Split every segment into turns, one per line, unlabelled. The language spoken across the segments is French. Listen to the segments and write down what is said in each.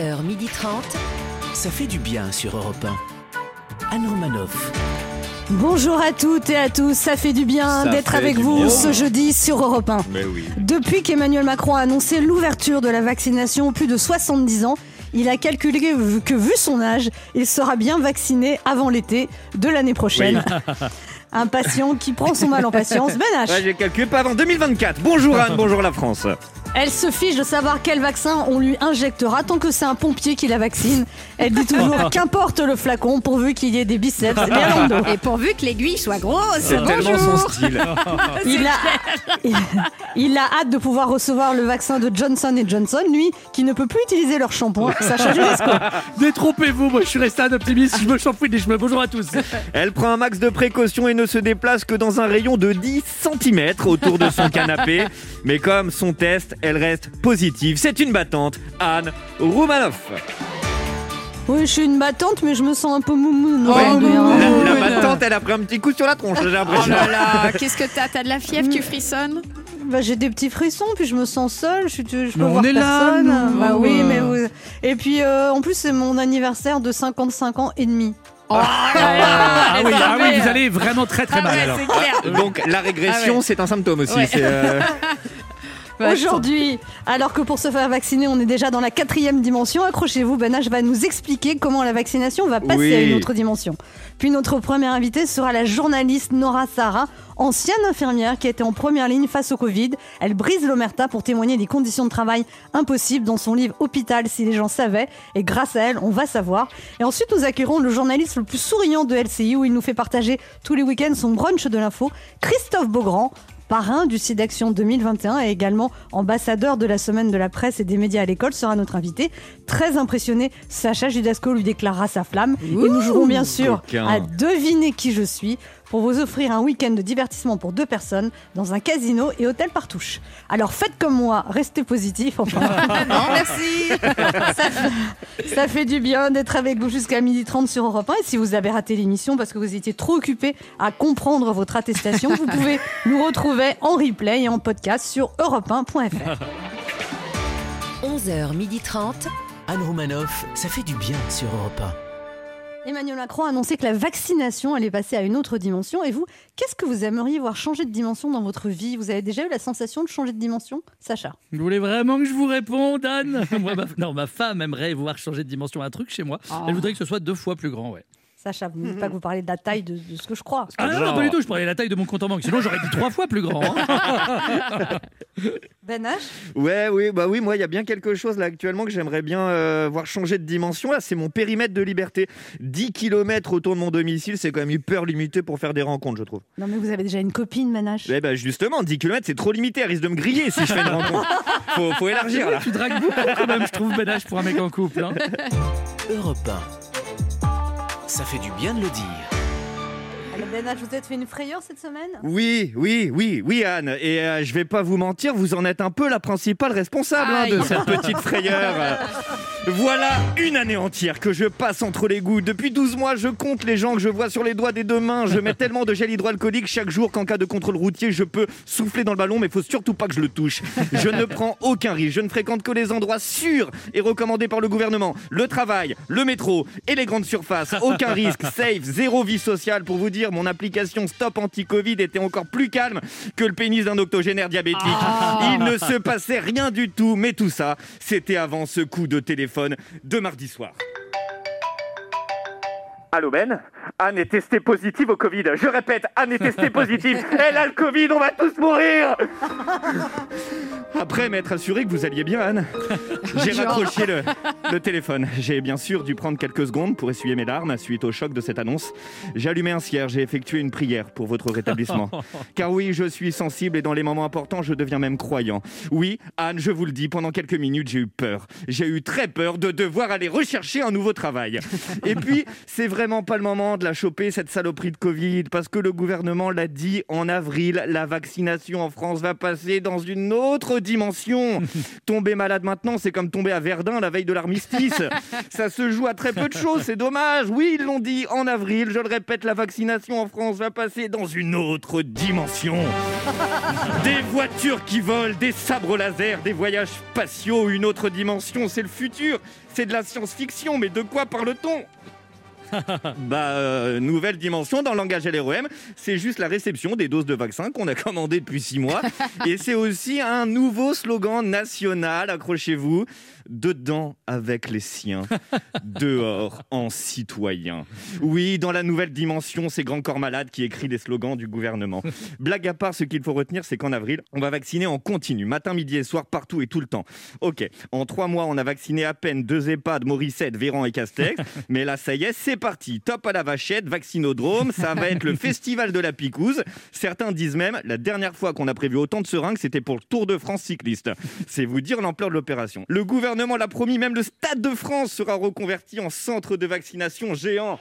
11h30. Ça fait du bien sur Europe 1. Anne Romanoff.
Bonjour à toutes et à tous, ça fait du bien d'être avec vous
bien.
ce jeudi sur Europe 1.
Mais oui.
Depuis qu'Emmanuel Macron a annoncé l'ouverture de la vaccination aux plus de 70 ans, il a calculé que vu son âge, il sera bien vacciné avant l'été de l'année prochaine. Un patient qui prend son mal en patience. Ben H.
Ouais, j'ai calculé pas avant 2024. Bonjour Anne, bonjour la France.
Elle se fiche de savoir quel vaccin on lui injectera tant que c'est un pompier qui la vaccine. Elle dit toujours qu'importe le flacon pourvu qu'il y ait des biceps bien dos.
Et pourvu que l'aiguille soit grosse.
C'est tellement son style.
Il a, il, il a hâte de pouvoir recevoir le vaccin de Johnson Johnson, lui, qui ne peut plus utiliser leur shampoing. Sacha Judasco.
Détrompez-vous, moi je suis resté un optimiste, je me champouine et je me bonjour à tous.
Elle prend un max de précaution et ne se déplace que dans un rayon de 10 cm autour de son canapé. Mais comme son test, elle reste positive. C'est une battante, Anne Roumanoff.
Oui, je suis une battante, mais je me sens un peu moumoune.
Ouais, moumoune.
La, la battante, elle a pris un petit coup sur la tronche, j'ai
Oh
l'impression.
là là, qu'est-ce que t'as? T'as de la fièvre, tu frissonnes?
Bah, j'ai des petits frissons, puis je me sens seule, je, je peux
Mais on
voir
est là,
personne.
nous.
bah
Oh,
oui,
ouais.
mais vous- Et puis, euh, en plus, c'est mon anniversaire de 55 ans et demi.
Ah oui, ah oui, vous allez vraiment très très
Ah
mal
ouais,
alors.
c'est clair.
Donc la régression,
Ah ouais.
c'est un symptôme aussi.
Ouais.
Aujourd'hui, alors que pour se faire vacciner, on est déjà dans la quatrième dimension, accrochez-vous, Ben H va nous expliquer comment la vaccination va passer
Oui.
à une autre dimension. Puis notre première invitée sera la journaliste Nora Sarah, ancienne infirmière qui était en première ligne face au Covid. Elle brise l'omerta pour témoigner des conditions de travail impossibles dans son livre Hôpital si les gens savaient. Et grâce à elle, on va savoir. Et ensuite, nous accueillerons le journaliste le plus souriant de LCI où il nous fait partager tous les week-ends son brunch de l'info, Christophe Beaugrand parrain du site d'action 2021 et également ambassadeur de la semaine de la presse et des médias à l'école, sera notre invité. Très impressionné, Sacha Judasco lui déclarera sa flamme. et nous jouerons bien sûr
coquin.
à deviner qui je suis pour vous offrir un week-end de divertissement pour deux personnes dans un casino et hôtel Partouche. Alors faites comme moi, restez positif. Enfin,
Non, merci.
ça, fait, ça fait du bien d'être avec vous jusqu'à 12h30 sur Europe 1. Et si vous avez raté l'émission parce que vous étiez trop occupé à comprendre votre attestation, vous pouvez nous retrouver en replay et en podcast sur europe1.fr.
11h30. Anne Romanoff. Ça fait du bien sur Europe
Emmanuel Macron a annoncé que la vaccination allait passer à une autre dimension. Et vous, qu'est-ce que vous aimeriez voir changer de dimension dans votre vie? Vous avez déjà eu la sensation de changer de dimension? Sacha
Vous voulez vraiment que je vous réponde, Anne? Moi, ma- Non, ma femme aimerait voir changer de dimension un truc chez moi. Elle voudrait que ce soit deux fois plus grand, ouais.
Sacha, vous ne dites pas que vous parlez de la taille de, de ce que je crois.
Ah non, non, pas du tout, je parlais de la taille de mon compte en banque. Sinon, j'aurais dit trois fois plus grand. hein.
Ben H?
Ouais, oui, bah oui, moi, il y a bien quelque chose là actuellement que j'aimerais bien euh, voir changer de dimension. Là, c'est mon périmètre de liberté. 10 km autour de mon domicile, c'est quand même hyper limité pour faire des rencontres, je trouve.
Non mais vous avez déjà une copine, Ben H?
Eh ben justement, 10 km, c'est trop limité. Elle risque de me griller si je fais une rencontre. Faut, faut élargir là.
tu dragues beaucoup quand même, je trouve, ménage pour un mec en couple. hein.
1. Europe 1. Ça fait du bien de le dire.
Ben H, vous êtes fait une frayeur cette semaine
Oui, oui, oui, oui, Anne. Et euh, je vais pas vous mentir, vous en êtes un peu la principale responsable hein, de cette petite frayeur. Voilà une année entière que je passe entre les gouttes. Depuis 12 mois, je compte les gens que je vois sur les doigts des deux mains. Je mets tellement de gel hydroalcoolique chaque jour qu'en cas de contrôle routier, je peux souffler dans le ballon, mais il faut surtout pas que je le touche. Je ne prends aucun risque. Je ne fréquente que les endroits sûrs et recommandés par le gouvernement. Le travail, le métro et les grandes surfaces. Aucun risque. Safe, zéro vie sociale. Pour vous dire, mon application Stop Anti-Covid était encore plus calme que le pénis d'un octogénaire diabétique. Il ne se passait rien du tout, mais tout ça, c'était avant ce coup de téléphone de mardi soir. Allô Ben Anne est testée positive au Covid. Je répète, Anne est testée positive. Elle a le Covid, on va tous mourir Après m'être assuré que vous alliez bien, Anne, j'ai raccroché le, le téléphone. J'ai bien sûr dû prendre quelques secondes pour essuyer mes larmes suite au choc de cette annonce. J'ai allumé un cierge, j'ai effectué une prière pour votre rétablissement. Car oui, je suis sensible et dans les moments importants, je deviens même croyant. Oui, Anne, je vous le dis, pendant quelques minutes, j'ai eu peur. J'ai eu très peur de devoir aller rechercher un nouveau travail. Et puis, c'est vrai vraiment pas le moment de la choper, cette saloperie de Covid, parce que le gouvernement l'a dit en avril, la vaccination en France va passer dans une autre dimension. tomber malade maintenant, c'est comme tomber à Verdun la veille de l'armistice. Ça se joue à très peu de choses, c'est dommage. Oui, ils l'ont dit en avril, je le répète, la vaccination en France va passer dans une autre dimension. Des voitures qui volent, des sabres laser, des voyages spatiaux, une autre dimension, c'est le futur. C'est de la science-fiction, mais de quoi parle-t-on? bah, euh, nouvelle dimension dans le langage LREM, c'est juste la réception des doses de vaccins qu'on a commandées depuis six mois. Et c'est aussi un nouveau slogan national, accrochez-vous, dedans avec les siens, dehors en citoyen. Oui, dans la nouvelle dimension, c'est Grand Corps Malade qui écrit les slogans du gouvernement. Blague à part, ce qu'il faut retenir, c'est qu'en avril, on va vacciner en continu, matin, midi et soir, partout et tout le temps. Ok, en trois mois, on a vacciné à peine deux EHPAD, Morissette, Véran et Castex, mais là, ça y est, c'est parti. Top à la vachette, vaccinodrome, ça va être le festival de la picouse. Certains disent même, la dernière fois qu'on a prévu autant de seringues, c'était pour le Tour de France cycliste. C'est vous dire l'ampleur de l'opération. Le gouvernement l'a promis, même le Stade de France sera reconverti en centre de vaccination géant.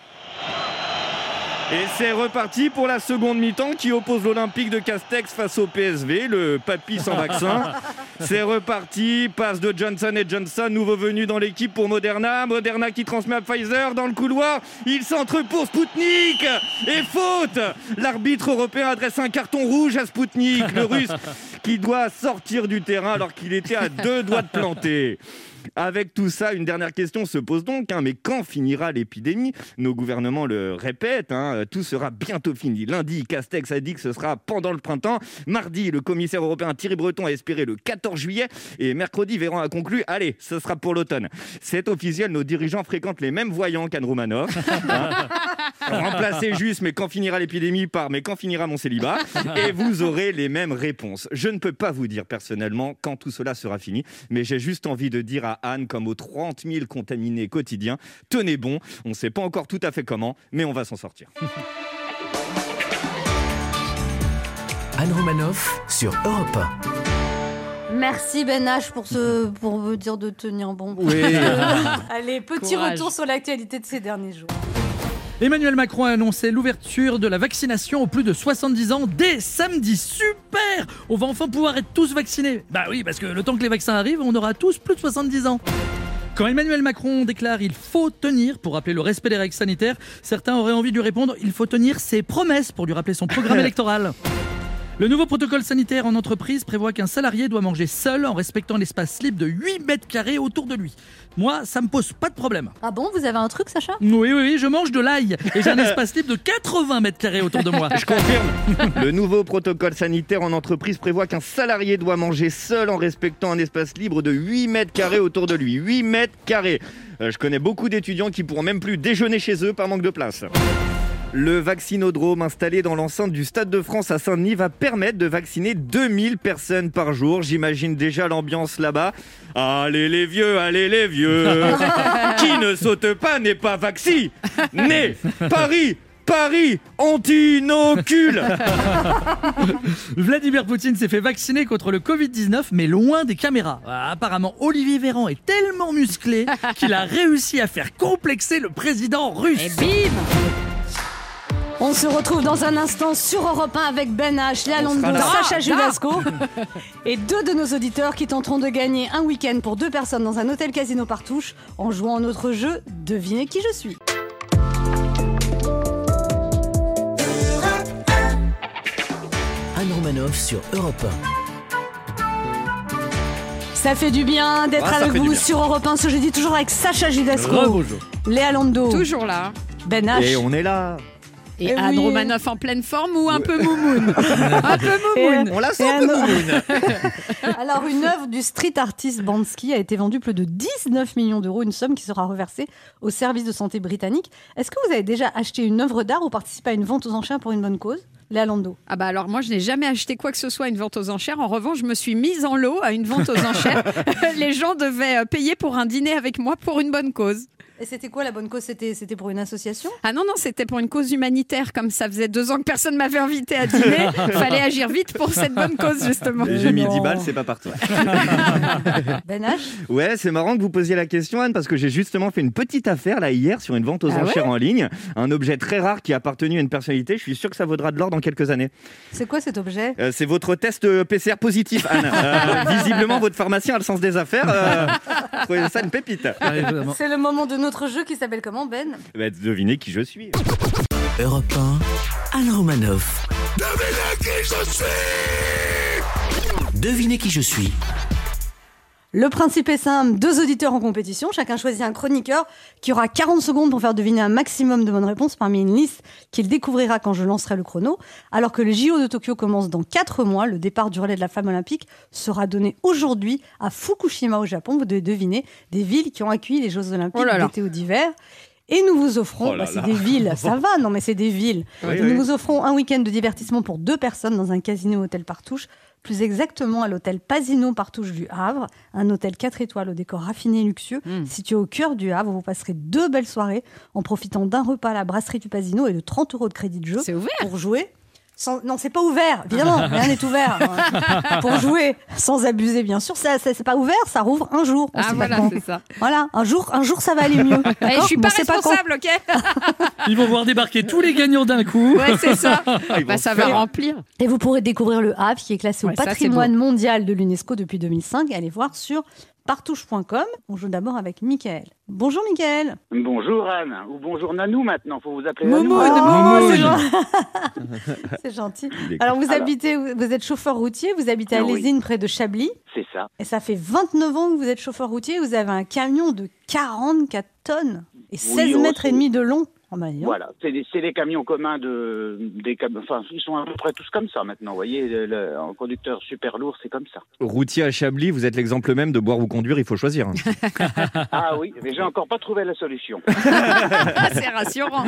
Et c'est reparti pour la seconde mi-temps qui oppose l'Olympique de Castex face au PSV, le papy sans vaccin. C'est reparti, passe de Johnson et Johnson, nouveau venu dans l'équipe pour Moderna. Moderna qui transmet à Pfizer dans le couloir. Il centre pour Spoutnik et faute. L'arbitre européen adresse un carton rouge à Spoutnik, le russe qui doit sortir du terrain alors qu'il était à deux doigts de planter. Avec tout ça, une dernière question se pose donc, hein, mais quand finira l'épidémie? Nos gouvernements le répètent, hein, tout sera bientôt fini. Lundi, Castex a dit que ce sera pendant le printemps. Mardi, le commissaire européen Thierry Breton a espéré le 14 juillet. Et mercredi, Véran a conclu, allez, ce sera pour l'automne. C'est officiel, nos dirigeants fréquentent les mêmes voyants qu'Anne Roumanoff. Hein. Remplacez juste, mais quand finira l'épidémie par, mais quand finira mon célibat Et vous aurez les mêmes réponses. Je ne peux pas vous dire personnellement quand tout cela sera fini, mais j'ai juste envie de dire à Anne, comme aux 30 000 contaminés quotidiens, tenez bon, on ne sait pas encore tout à fait comment, mais on va s'en sortir.
Anne Romanoff sur Europe
Merci Ben H pour, ce, pour me dire de tenir bon.
Oui.
Allez, petit
Courage.
retour sur l'actualité de ces derniers jours.
Emmanuel Macron a annoncé l'ouverture de la vaccination aux plus de 70 ans dès samedi. Super On va enfin pouvoir être tous vaccinés. Bah oui, parce que le temps que les vaccins arrivent, on aura tous plus de 70 ans. Quand Emmanuel Macron déclare il faut tenir pour rappeler le respect des règles sanitaires, certains auraient envie de lui répondre il faut tenir ses promesses pour lui rappeler son programme électoral. Le nouveau protocole sanitaire en entreprise prévoit qu'un salarié doit manger seul en respectant l'espace libre de 8 mètres carrés autour de lui. Moi, ça me pose pas de problème.
Ah bon, vous avez un truc, Sacha?
Oui, oui, oui, je mange de l'ail et j'ai un espace libre de 80 mètres carrés autour de moi.
Je confirme. Le nouveau protocole sanitaire en entreprise prévoit qu'un salarié doit manger seul en respectant un espace libre de 8 mètres carrés autour de lui. 8 mètres carrés. Euh, Je connais beaucoup d'étudiants qui pourront même plus déjeuner chez eux par manque de place. Le vaccinodrome installé dans l'enceinte du Stade de France à Saint-Denis va permettre de vacciner 2000 personnes par jour. J'imagine déjà l'ambiance là-bas. Allez les vieux, allez les vieux. Qui ne saute pas n'est pas vacciné. Né, Paris, Paris, anti-inocule.
Vladimir Poutine s'est fait vacciner contre le Covid-19, mais loin des caméras. Ah, Apparemment, Olivier Véran est tellement musclé qu'il a réussi à faire complexer le président russe.
Et bim
On se retrouve dans un instant sur Europe 1 avec Ben H, Léa
là.
Sacha
Da,
Judasco et deux de nos auditeurs qui tenteront de gagner un week-end pour deux personnes dans un hôtel casino partouche en jouant à notre jeu Devinez qui je suis.
Anne Romanoff sur Europe
Ça fait du bien d'être
Ah,
avec vous sur Europe 1 ce jeudi, toujours avec Sacha Judasco. Léa Lando,
Toujours là.
Ben H.
Et on est là.
Et
Eh
Anne
oui.
Romanoff en pleine forme ou un peu moumoune Un peu moumoune
On la sent
Et
un peu
un-
moumoune.
Alors, une œuvre du street artist Bansky a été vendue plus de 19 millions d'euros, une somme qui sera reversée au service de santé britannique. Est-ce que vous avez déjà acheté une œuvre d'art ou participé à une vente aux enchères pour une bonne cause? Léa Lando.
Ah bah alors moi je n'ai jamais acheté quoi que ce soit à une vente aux enchères. En revanche, je me suis mise en lot à une vente aux enchères. Les gens devaient euh, payer pour un dîner avec moi pour une bonne cause.
Et c'était quoi la bonne cause? C'était c'était pour une association?
Ah non, non, c'était pour une cause humanitaire. Comme ça faisait deux ans que personne m'avait invité à dîner, fallait agir vite pour cette bonne cause, justement.
J'ai mis
non.
10 balles, c'est pas partout.
Ben H?
Ouais, c'est marrant que vous posiez la question, Anne, parce que j'ai justement fait une petite affaire là hier sur une vente aux
Ah
enchères en ligne. Un objet très rare qui a appartenu à une personnalité. Je suis sûr que ça vaudra de l'or dans quelques années.
C'est quoi cet objet?
Euh, c'est votre test euh, PCR positif, Anne. Euh, visiblement, votre pharmacien a le sens des affaires. Euh, trouvez ça une pépite.
Ah.
C'est le moment de notre jeu qui s'appelle comment Ben?
Bah, devinez qui je suis.
Europe 1, Anne Romanoff. Devinez qui je suis.
Le principe est simple, deux auditeurs en compétition, chacun choisit un chroniqueur qui aura 40 secondes pour faire deviner un maximum de bonnes réponses parmi une liste qu'il découvrira quand je lancerai le chrono. Alors que le JO de Tokyo commence dans 4 mois, le départ du relais de la femme olympique sera donné aujourd'hui à Fukushima au Japon. Vous devez deviner des villes qui ont accueilli les Jeux olympiques
Oh
d'été ou d'hiver. Et nous vous offrons,
Oh
bah, c'est des villes, ça va, non mais c'est des villes.
Oui,
Et
oui.
nous vous offrons un week-end de divertissement pour deux personnes dans un casino hôtel Partouche, plus exactement à l'hôtel Pasino Partouche du Havre, un hôtel 4 étoiles au décor raffiné et luxueux,
Mm.
situé au cœur du Havre. Vous passerez deux belles soirées en profitant d'un repas à la brasserie du Pasino et de 30 euros de crédit de jeu
ouvert.
pour jouer. Sans... Non, c'est pas ouvert, évidemment, rien n'est ouvert. hein. pour jouer sans abuser, bien sûr. Ça, ça- c'est pas ouvert, ça rouvre un jour. On
Ah
sait
voilà, c'est ça.
Voilà, un jour, un jour ça va aller mieux. D'accord
je suis pas responsable, ok
Ils vont voir débarquer tous les gagnants d'un coup.
Ouais, c'est ça.
ils
Bah,
vont
ça
faire-
va remplir.
Et vous pourrez découvrir le Havre qui est classé
Ouais,
au
ça,
patrimoine mondial de l'UNESCO depuis 2005. Allez voir sur partouche.com. On joue d'abord avec Michael. Bonjour Michael.
Bonjour Anne, ou bonjour Nanou maintenant, faut vous appeler
Momo,
Nanou.
Momo.
c'est gen- c'est gentil. Alors vous
Alors.
habitez, vous êtes chauffeur routier, vous habitez à
Oui.
Lésine près de Chablis.
C'est ça.
Et ça fait 29 ans que vous êtes chauffeur routier. Vous avez un camion de 44 tonnes et 16
oh,
mètres et demi de long. Bah.
Voilà, c'est des camions communs de des cam- enfin ils sont à peu près tous comme ça maintenant, vous voyez, le, le- un conducteur super lourd, c'est comme ça.
Routier à Chablis, vous êtes l'exemple même de boire ou conduire, il faut choisir. hein.
Ah oui, mais j'ai encore pas trouvé la solution.
C'est rassurant.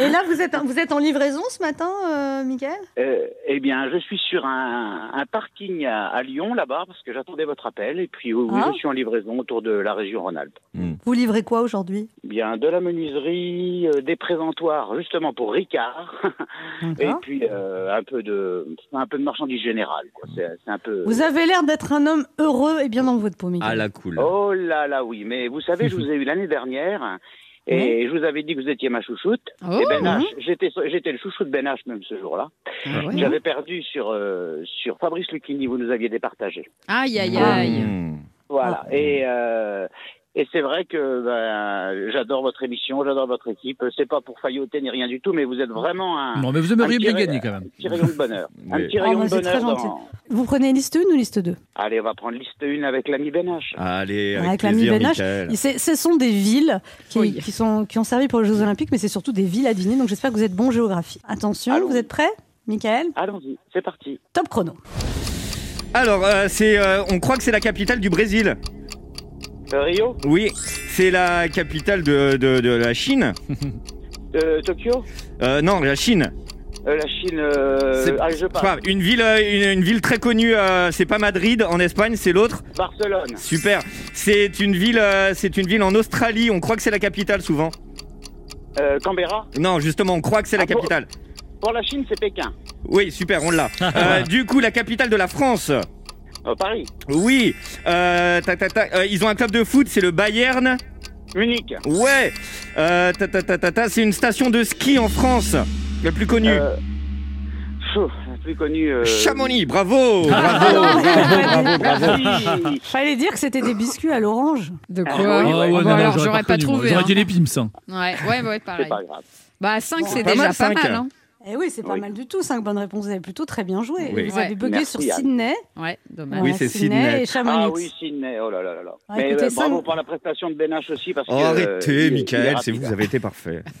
Et là, vous êtes, vous êtes en livraison ce matin, euh, Michael
Euh, eh bien, je suis sur un, un parking à, à Lyon là-bas parce que j'attendais votre appel et puis oui,
Ah.
je suis en livraison autour de la région Rhône-Alpes.
Vous livrez quoi aujourd'hui?
Bien de la menuiserie, euh, des présentoirs justement pour Ricard et puis euh, un peu de un peu de marchandises générales. quoi. C'est c'est un peu.
Vous avez l'air d'être un homme heureux et bien dans votre peau.
À la cool.
Oh là là, oui. Mais vous savez, je vous ai eu l'année dernière. Et je vous avais dit que vous étiez ma chouchoute.
Oh,
et Ben H, j'étais, j'étais le chouchou de Ben H même ce jour-là.
Ah ouais.
J'avais perdu sur, euh, sur Fabrice Lucchini, vous nous aviez départagé.
Aïe, aïe, aïe.
Mmh.
Voilà. Et, euh, et c'est vrai que ben, j'adore votre émission, j'adore votre équipe. C'est pas pour failloter ni rien du tout, mais vous êtes vraiment un,
Non, mais vous aimeriez
Un
bien gagner quand même.
petit rayon de bonheur. Un
Oui.
petit
Oh,
rayon
bah,
de bonheur.
gentil.
dans-
Vous prenez liste 1 ou liste 2
Allez, on va prendre liste 1 avec l'ami Ben H.
Allez, avec,
Avec l'ami Ben. C'est- Ce sont des villes qui,
Oui.
qui sont, qui ont servi pour les Jeux Olympiques, mais c'est surtout des villes à deviner. Donc j'espère que vous êtes bon en géographie. Attention, vous êtes prêts? Michael?
Allons-y, c'est parti.
Top chrono.
Alors, euh, c'est, euh, on croit que c'est la capitale du Brésil.
Euh, Rio,
Oui, c'est la capitale de, de- de la Chine.
euh, Tokyo,
Euh, non, la Chine.
Euh, la Chine. Euh...
C'est-
Allez, je
Pas,
parle.
une ville, euh, une, une ville très connue. euh, c'est pas Madrid en Espagne, c'est l'autre.
Barcelone.
Super. C'est une ville, euh, c'est une ville en Australie. On croit que c'est la capitale souvent.
Euh, Canberra.
Non, justement, on croit que c'est la
Ah bon
capitale.
Pour la Chine, c'est Pékin.
Oui, super, on l'a. Euh, du coup, la capitale de la France.
Euh, Paris.
Oui. Euh, tac, tac, tac. Euh, ils ont un club de foot, c'est le Bayern.
Munich.
Ouais. Euh, ta, ta, ta, ta, ta, c'est une station de ski en France, la plus connue.
Euh, pfff, la plus connue. euh,
Chamonix, bravo, bravo,
Ah,
bravo, bravo, bravo.
Merci.
Fallait dire que c'était des biscuits à l'orange.
De
Ah
quoi
Ah
ouais.
ouais,
Bon,
non,
alors, j'aurais pas
reconnu, moi.
trouvé.
J'aurais
hein.
dit les Pims. hein.
Ouais, ouais, ouais,
C'est
pareil.
pas grave.
Bah, 5, c'est
Pas
déjà
mal,
pas
cinq.
mal. Hein.
Eh oui, c'est pas
Oui.
mal du tout. Cinq bonnes réponses. Vous avez plutôt très bien joué.
Oui.
Vous avez bugué
Merci,
sur
Anne.
Sydney.
Ouais, dommage.
Oui, c'est Sydney.
et Chamonix.
Ah oui, Sydney. Oh là là là là.
Ah,
Mais
écoutez,
euh,
ça,
bravo pour la prestation de H aussi parce que. euh,
arrêtez, Michael, c'est vous, vous avez été parfait.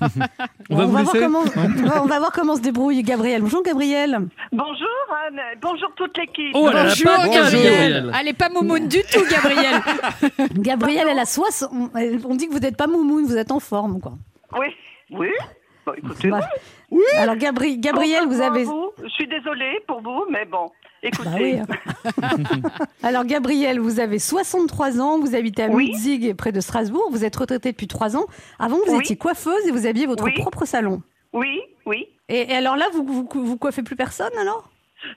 On va
on,
vous
va voir comment, on, va, voir comment se débrouille Gabriel. Bonjour Gabriel.
Bonjour Anne, bonjour toute l'équipe.
Oh,
Bonjour,
pas
Gabriel.
Gabriel. Elle est pas moumoune du tout, Gabriel.
Gabriel, elle a 60. On on dit que vous n'êtes pas moumoune, vous êtes en forme. Quoi.
Oui, oui. Bon, écoutez,
Bah, Alors, Gabri- Gabriel, vous avez.
vous, je suis désolée pour vous, mais bon, écoutez.
Bah oui. Alors, Gabriel, vous avez 63 ans, vous habitez à
Oui.
Mutzig, près de Strasbourg, vous êtes retraité depuis 3 ans. Avant, vous
Oui.
étiez coiffeuse et vous aviez votre
Oui.
propre salon.
Oui, oui.
Et, et alors là, vous, vous, vous coiffez plus personne alors?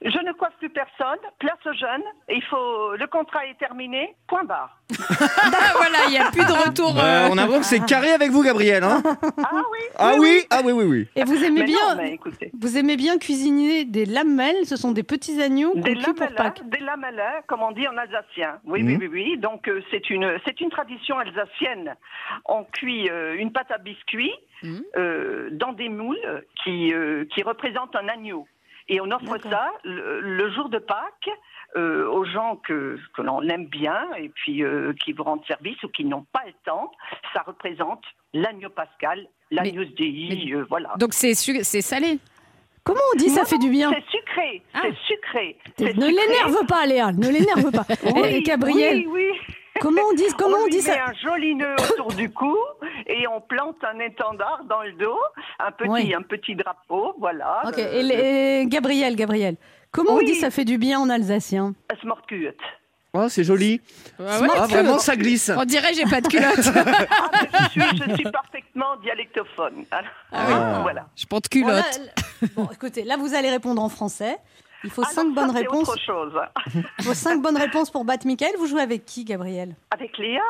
Je ne coiffe plus personne, place aux jeunes, il faut. Le contrat est terminé, point barre.
Ah, voilà, il n'y a plus de retour.
Euh,
euh,
on a l'impression que c'est carré avec vous, Gabriel. Hein
Ah oui
ah oui, ah oui, oui, oui.
Et vous aimez
Mais
bien,
non,
vous aimez bien cuisiner des lamelles. Ce sont des petits agneaux
Des
cuit pour
lamelles,
Pâques.
des lamelles, comme on dit en alsacien. Oui,
Mhm.
oui, oui, oui. Donc euh, c'est une c'est une tradition alsacienne. On cuit euh, une pâte à biscuits
Mhm.
euh, dans des moules qui euh, qui représentent un agneau. Et on offre ça le, le jour de Pâques euh, aux gens que, que l'on aime bien et puis euh, qui vous rendent service ou qui n'ont pas le temps. Ça représente l'agneau pascal, l'agneau Dei, euh, voilà.
Donc c'est su- c'est salé.
Comment on dit ça fait du bien
C'est sucré,
Ah.
c'est sucré.
Ne l'énerve pas, Léa, ne l'énerve pas.
Oui,
et, et Gabriel,
oui, oui.
Comment on dit, comment on
lui
dit
met
ça
un joli nœud autour du cou et on plante un étendard dans le dos, un petit,
Oui.
un petit drapeau, voilà.
Ok,
le-
et, les- et Gabriel, Gabriel, comment on dit ça fait du bien en alsacien
le smortkuet.
Oh, c'est joli.
Ah ouais.
Ah, vraiment, ça glisse.
On dirait j'ai pas de culotte.
Ah, je, suis, je suis parfaitement dialectophone.
Ah.
Voilà.
Je porte
Bon,
culotte.
là- bon, écoutez, là vous allez répondre en français. Il faut
Ah
cinq bonnes réponses.
autre chose.
Il faut cinq bonnes réponses pour battre Michael. Vous jouez avec qui, Gabriel?
Avec Léa.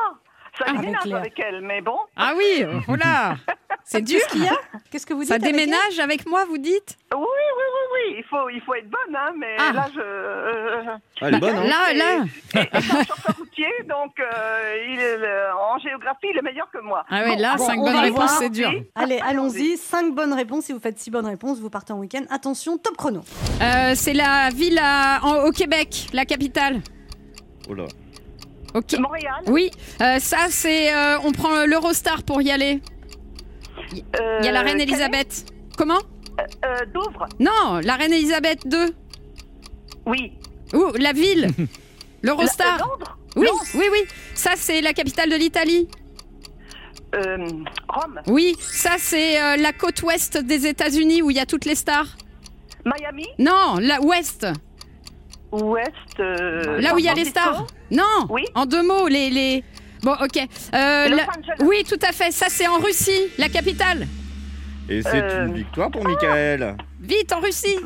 Ça
Ah, avec
déménage
Léa.
avec elle, mais bon.
Ah oui, là, c'est dur.
Qu'est-ce qu'il y a? Qu'est-ce que vous dites
Ça
avec elle?
déménage avec moi, vous dites?
Oui. Il faut, il faut être bonne, hein, mais
Ah.
là, je. euh,
Ah, elle est bonne, hein
Là, là.
Et, et c'est un chauffeur routier, donc euh, il est, le- en géographie, il est meilleur que moi.
Ah oui,
Bon,
là,
bon,
cinq
on
bonnes
va
réponses,
voir.
c'est dur.
Allez, allons-y. Cinq bonnes réponses. Si vous faites six bonnes réponses, vous partez en week-end. Attention, top chrono.
Euh, c'est la ville à- en- au Québec, la capitale.
Oh là.
Ok.
Montréal.
Oui, euh, ça c'est, euh, on prend l'Eurostar pour y aller. Il y a la reine Elisabeth. Comment?
Euh, Douvres.
Non, la reine Elisabeth II.
Oui.
Ouh, la ville.
La-
L'Eurostar.
Londres.
Oui,
Londres.
oui, oui. Ça c'est la capitale de l'Italie.
Euh, Rome.
Oui, ça c'est euh, la côte ouest des États-Unis où il y a toutes les stars.
Miami.
Non, la ouest.
Ouest. euh,
Là où il y a
San
les
Francisco.
stars. Non.
Oui.
En deux mots, les les. Bon, ok. Euh,
Los
la-
Angeles.
Oui, tout à fait. Ça c'est en Russie, la capitale.
Et c'est
Euh.
une victoire pour Michael.
Vite en Russie.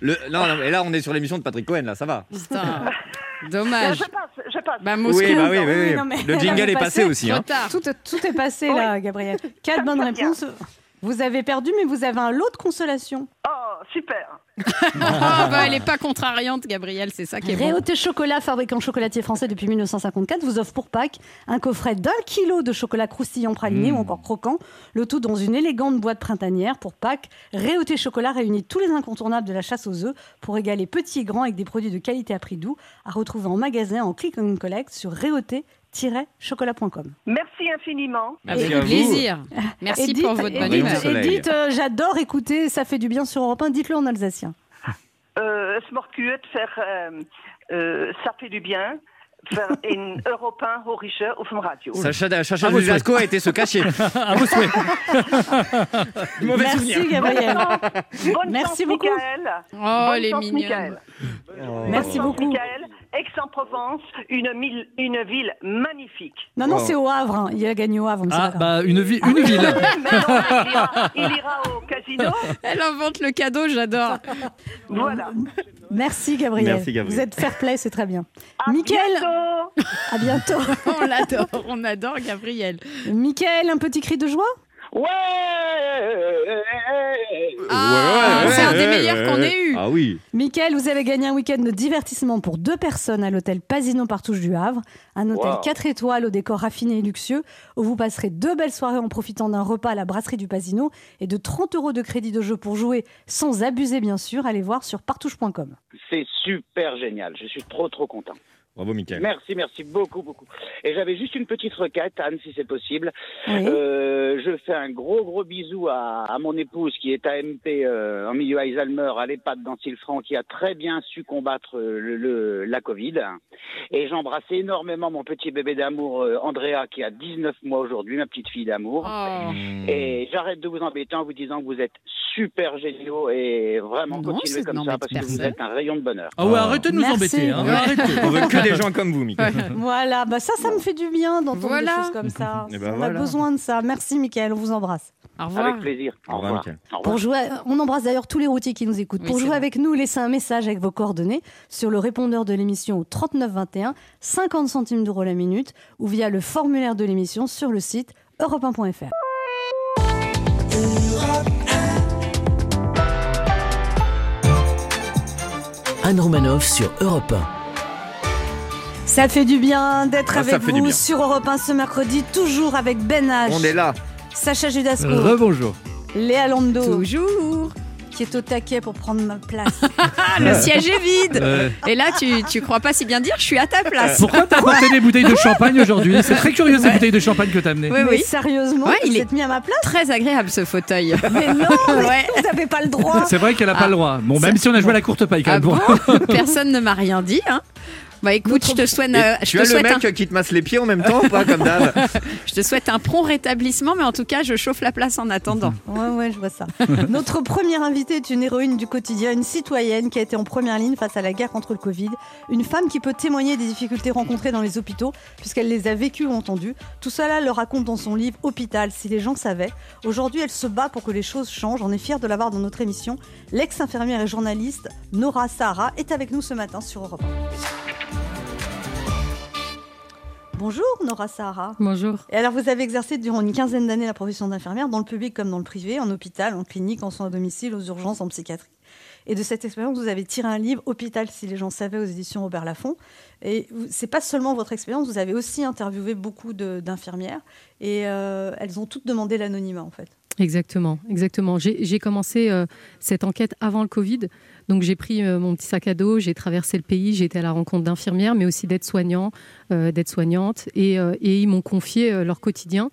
Le... Non, non, mais là, on est sur l'émission de Patrick Cohen, là, ça va.
Putain.
Euh,
Dommage.
Je passe, je passe.
Bah Moscou.
Oui, bah oui, oui,
Oui,
oui.
non, mais
Le jingle est passé aussi. Hein.
Tout, tout est passé là, Gabriel. Quatre bonnes réponses. Vous avez perdu, mais vous avez un lot de consolation.
Oh, super.
Bah, elle est pas contrariante, Gabrielle, c'est ça qui est bon.
Réauté Chocolat, fabricant chocolatier français depuis 1954, vous offre pour Pâques un coffret d'un kilo de chocolat croustillant praliné
Mmh.
ou encore croquant, le tout dans une élégante boîte printanière. Pour Pâques, Réauté Chocolat réunit tous les incontournables de la chasse aux œufs pour régaler petits et grands avec des produits de qualité à prix doux, à retrouver en magasin en click and collect sur réauté-chocolat.com.
Merci infiniment.
Merci
Avec
à vous.
plaisir. Merci
Edith-
pour votre bonne humeur.
euh, j'adore écouter, ça fait du bien sur Europe 1, dites-le en alsacien.
Euh, faire, euh, ça fait du bien. Faire Horische auf dem Radio.
Sacha, Sacha Judasco a été se cacher.
À vos souhaits.
Mauvais
Merci
souvenir.
Gabriel.
Bonne
Merci
chance,
beaucoup.
Michael.
Oh,
Bonne chance,
mignonne.
Michael.
Merci
Bonne chance,
beaucoup.
Michael. Aix-en-Provence, une, mille- une ville magnifique.
Non, non, c'est au Havre. hein. Il a gagné au Havre. mais c'est
Ah,
pas grave.
bah, une, vi- une ville.
Mais non, il, ira, il ira au casino.
Elle invente le cadeau, j'adore.
Voilà.
Merci Gabriel.
Merci, Gabriel.
Vous êtes fair play, c'est très bien.
À
Mickaël.
bientôt.
À bientôt.
On l'adore, on adore Gabriel.
Michael, un petit cri de joie?
Ouais
Ah,
Ouais,
c'est un des meilleurs qu'on ait eu.
Ah oui.
Michael, vous avez gagné un week-end de divertissement pour deux personnes à l'hôtel Pasino Partouche du Havre. Un hôtel
Wow.
4 étoiles au décor raffiné et luxueux où vous passerez deux belles soirées en profitant d'un repas à la brasserie du Pasino et de 30 euros de crédit de jeu pour jouer sans abuser bien sûr. Allez voir sur partouche.com.
C'est super génial. Je suis trop trop content.
Bravo, Michael.
Merci, merci beaucoup, beaucoup. Et j'avais juste une petite requête, Anne, si c'est possible.
Oui.
Euh, je fais un gros, gros bisou à, à mon épouse qui est AMP euh, en milieu Alzheimer à l'EHPAD d'Antilfranc, qui a très bien su combattre euh, le, le- la Covid. Et j'embrasse énormément mon petit bébé d'amour, euh, Andrea, qui a 19 mois aujourd'hui, ma petite fille d'amour.
Oh.
Et j'arrête de vous embêter en vous disant que vous êtes super géniaux et vraiment
Non,
continuez comme ça parce que vous êtes un rayon de bonheur.
Ah ouais, arrêtez de nous
Merci.
embêter. hein.
Ouais.
Arrêtez.
On veut que des gens comme vous, Michael.
Voilà, bah ça, ça me fait du bien d'entendre
Voilà.
des choses comme ça.
Eh ben
on
voilà.
a besoin de ça. Merci, Michael, on vous embrasse.
Au revoir.
Avec plaisir.
Au revoir, Mickaël.
Au revoir.
Pour jouer, on embrasse d'ailleurs tous les routiers qui nous écoutent.
Oui,
Pour jouer
vrai.
avec nous, laissez un message avec vos coordonnées sur le répondeur de l'émission au 3921, 50 centimes d'euros la minute, ou via le formulaire de l'émission sur le site europe1.fr.
Anne Romanoff sur Europe 1.
Ça fait du bien d'être
Ah,
avec vous sur Europe 1 ce mercredi, toujours avec Ben H,
On est là.
Sacha Judasco,
Rebonjour.
Léa Lando,
Toujours.
qui est au taquet pour prendre ma place.
Ah, le siège est vide.
Euh,
Et là, tu, tu crois pas si bien dire, je suis à ta place.
pourquoi t'as apporté des bouteilles de champagne aujourd'hui C'est très curieux ces bouteilles de champagne que t'as amenées.
Oui,
Mais
oui.
sérieusement,
Ouais, il est-
mis à ma place
Très agréable ce fauteuil.
Mais non, mais
Ouais.
vous n'avez pas le droit.
C'est vrai qu'elle a pas
Ah.
le droit. Bon, même si on a joué à la courte paille quand
Ah
même.
bon Personne ne m'a rien dit. Hein. Bah écoute, je te souhaite, euh, je
tu
te
as le
souhaite un,
mec qui te masse les pieds en même temps ou pas, comme d'hab
je te souhaite un prompt rétablissement, mais en tout cas, je chauffe la place en attendant.
Ouais, ouais, je vois ça. Notre première invitée est une héroïne du quotidien, une citoyenne qui a été en première ligne face à la guerre contre le Covid. Une femme qui peut témoigner des difficultés rencontrées dans les hôpitaux, puisqu'elle les a vécues ou entendues. Tout cela elle le raconte dans son livre Hôpital, si les gens savaient. Aujourd'hui, elle se bat pour que les choses changent. On est fiers de l'avoir dans notre émission. L'ex-infirmière et journaliste Nora Sahara est avec nous ce matin sur Europe 1. Bonjour Nora Sahara.
Bonjour.
Et alors, vous avez exercé durant une quinzaine d'années la profession d'infirmière, dans le public comme dans le privé, en hôpital, en clinique, en soins à domicile, aux urgences, en psychiatrie. Et de cette expérience, vous avez tiré un livre, Hôpital, si les gens savaient, aux éditions Robert Laffont. Et c'est pas seulement votre expérience, vous avez aussi interviewé beaucoup d'infirmières. Et euh, elles ont toutes demandé l'anonymat, en fait.
Exactement, exactement. J'ai j'ai commencé euh, cette enquête avant le Covid. Donc j'ai pris euh, mon petit sac à dos, j'ai traversé le pays, j'ai été à la rencontre d'infirmières, mais aussi d'aides-soignants, euh, d'aides-soignantes, et, euh, et ils m'ont confié leur quotidien.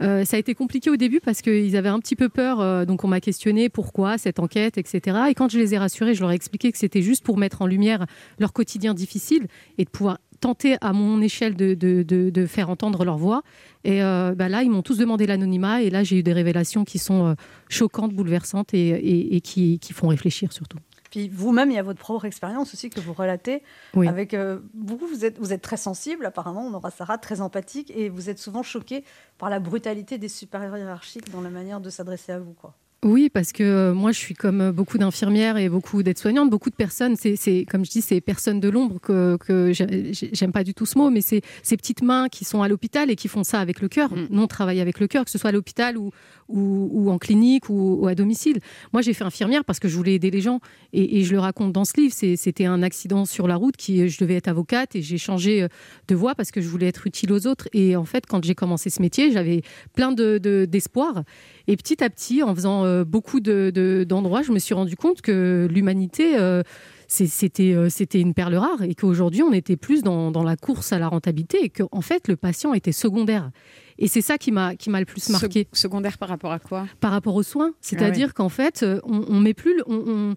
Ça a été compliqué au début parce qu'ils avaient un petit peu peur, donc on m'a questionné pourquoi cette enquête, etc. Et quand je les ai rassurés, je leur ai expliqué que c'était juste pour mettre en lumière leur quotidien difficile et de pouvoir tenter à mon échelle de, faire entendre leur voix. Et bah là, ils m'ont tous demandé l'anonymat. Et là, j'ai eu des révélations qui sont choquantes, bouleversantes et, qui font réfléchir surtout.
Puis vous-même, il y a votre propre expérience aussi que vous relatez.
Oui.
Avec euh, vous, vous êtes, vous êtes très sensible, apparemment, Nora Sarah, très empathique, et vous êtes souvent choqué par la brutalité des supérieurs hiérarchiques dans la manière de s'adresser à vous. Quoi.
Oui, parce que euh, moi, je suis comme euh, beaucoup d'infirmières et beaucoup d'aides-soignantes, beaucoup de personnes. C'est, comme je dis, c'est personnes de l'ombre que, que j'ai- j'ai- j'aime pas du tout ce mot, mais c'est ces petites mains qui sont à l'hôpital et qui font ça avec le cœur.
Mm.
Nous, on travaille avec le cœur, que ce soit à l'hôpital ou, ou, ou en clinique ou, ou à domicile. Moi, j'ai fait infirmière parce que je voulais aider les gens et, et je le raconte dans ce livre. C'était un accident sur la route qui, je devais être avocate et j'ai changé euh, de voie parce que je voulais être utile aux autres. Et en fait, quand j'ai commencé ce métier, j'avais plein de, de- d'espoir. Et petit à petit, en faisant euh, beaucoup de- de- d'endroits, je me suis rendu compte que l'humanité, euh, c'était euh, c'était une perle rare et qu'aujourd'hui, on était plus dans, dans la course à la rentabilité et qu'en en fait, le patient était secondaire. Et c'est ça qui m'a qui m'a le plus marqué
Se- secondaire par rapport à quoi?
Par rapport aux soins. C'est-à-dire
Ah
qu'en fait, on, on met plus, le- on, on,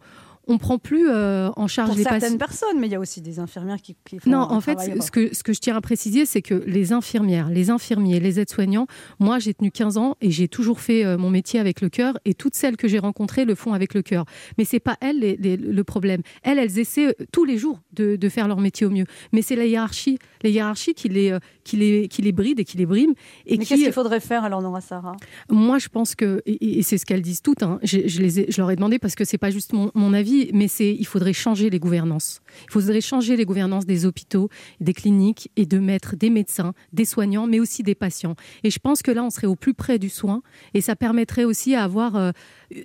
on prend plus euh, en charge
Pour
les
certaines personnes, mais il y a aussi des infirmières qui, qui font
Non, en fait, ce que, ce que je tiens à préciser, c'est que les infirmières, les infirmiers, les aides-soignants, moi, j'ai tenu 15 ans et j'ai toujours fait euh, mon métier avec le cœur et toutes celles que j'ai rencontrées le font avec le cœur. Mais c'est pas elles les- les- le problème. Elles, elles essaient euh, tous les jours de, de faire leur métier au mieux. Mais c'est la hiérarchie, les hiérarchies qui les, qui les, qui les bride et qui les briment. Et
Mais
qui,
qu'est-ce qu'il faudrait faire alors, Nora Sarah?
Moi, je pense que, et, et c'est ce qu'elles disent toutes, hein, je, je les ai- je leur ai demandé parce que c'est pas juste mon, mon avis, mais c'est il faudrait changer les gouvernances. Il faudrait changer les gouvernances des hôpitaux, des cliniques et de mettre des médecins, des soignants, mais aussi des patients. Et je pense que là, on serait au plus près du soin et ça permettrait aussi à avoir euh,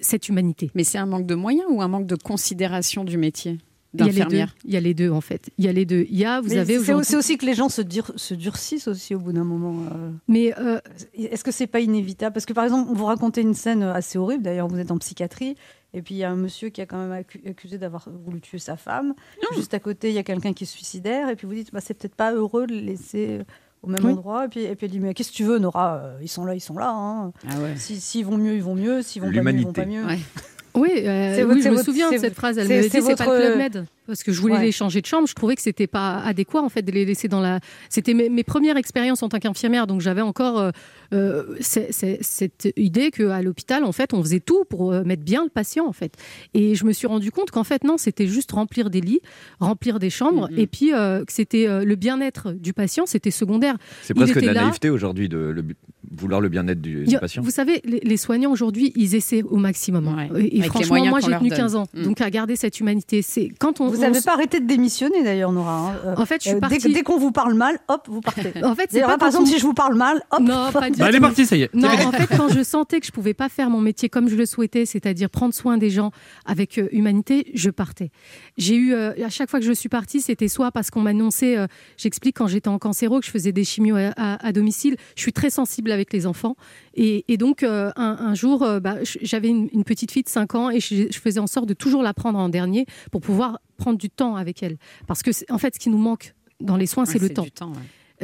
cette humanité.
Mais c'est un manque de moyens ou un manque de considération du métier?
Il y a les deux.
d'infirmière
Il y a les deux en fait. Il y a les deux. Il y a, vous
Mais
avez
c'est aussi que les gens se, dur- se durcissent aussi au bout d'un moment. euh.
Mais euh,
Est-ce que c'est pas inévitable? Parce que par exemple, vous racontez une scène assez horrible. D'ailleurs, vous êtes en psychiatrie Et puis il y a un monsieur qui a quand même accu- accusé d'avoir voulu tuer sa femme. Juste à côté, il y a quelqu'un qui est suicidaire. Et puis vous dites, bah, c'est peut-être pas heureux de le laisser euh, au même
Oui.
endroit. Et puis, et puis elle dit, mais qu'est-ce que tu veux, Nora? Euh, Ils sont là, ils sont là. hein.
Ah ouais.
Si- S'ils vont mieux, ils vont mieux. S'ils vont pas mieux, ils vont pas mieux.
Ouais.
Oui, euh, oui, je me souviens de cette phrase. Elle
c'est-
me dit c'est pas le club med parce que je voulais
Ouais.
les changer de chambre. Je trouvais que c'était pas adéquat en fait de les laisser dans la. C'était mes, mes premières expériences en tant qu'infirmière, donc j'avais encore euh, euh, cette idée qu'à l'hôpital en fait on faisait tout pour euh, mettre bien le patient en fait. Et je me suis rendu compte qu'en fait non, c'était juste remplir des lits, remplir des chambres,
Mhm.
et puis euh, que c'était euh, le bien-être du patient, c'était secondaire.
C'est presque de la
là.
naïveté aujourd'hui de le vouloir le bien-être du, patient.
Vous savez, les, les soignants aujourd'hui, ils essaient au maximum. hein. Et, franchement, moi, j'ai tenu
donne.
15 ans.
Mm.
Donc, à garder cette humanité, c'est quand on.
Vous n'avez pas arrêté de démissionner d'ailleurs, Nora. hein. Euh,
En fait, je suis
euh, dès,
partie-
dès qu'on vous parle mal, hop, vous partez.
En fait, c'est pas
par exemple, si je vous parle mal, hop.
Non, pas du
Bah, elle est partie, ça y est.
Non, en fait, quand je sentais que je pouvais pas faire mon métier comme je le souhaitais, c'est-à-dire prendre soin des gens avec euh, humanité, je partais. J'ai eu euh, à chaque fois que je suis partie, c'était soit parce qu'on m'annonçait, euh, j'explique quand j'étais en cancéro que je faisais des chimios à, à- à domicile. Je suis très sensible avec les enfants et, et donc euh, un, un jour, euh, bah, j'avais une, une petite fille de 5 ans et je, je faisais en sorte de toujours la prendre en dernier pour pouvoir prendre du temps avec elle. Parce que en fait, ce qui nous manque dans les soins,
Ouais,
c'est le temps.
du temps, ouais.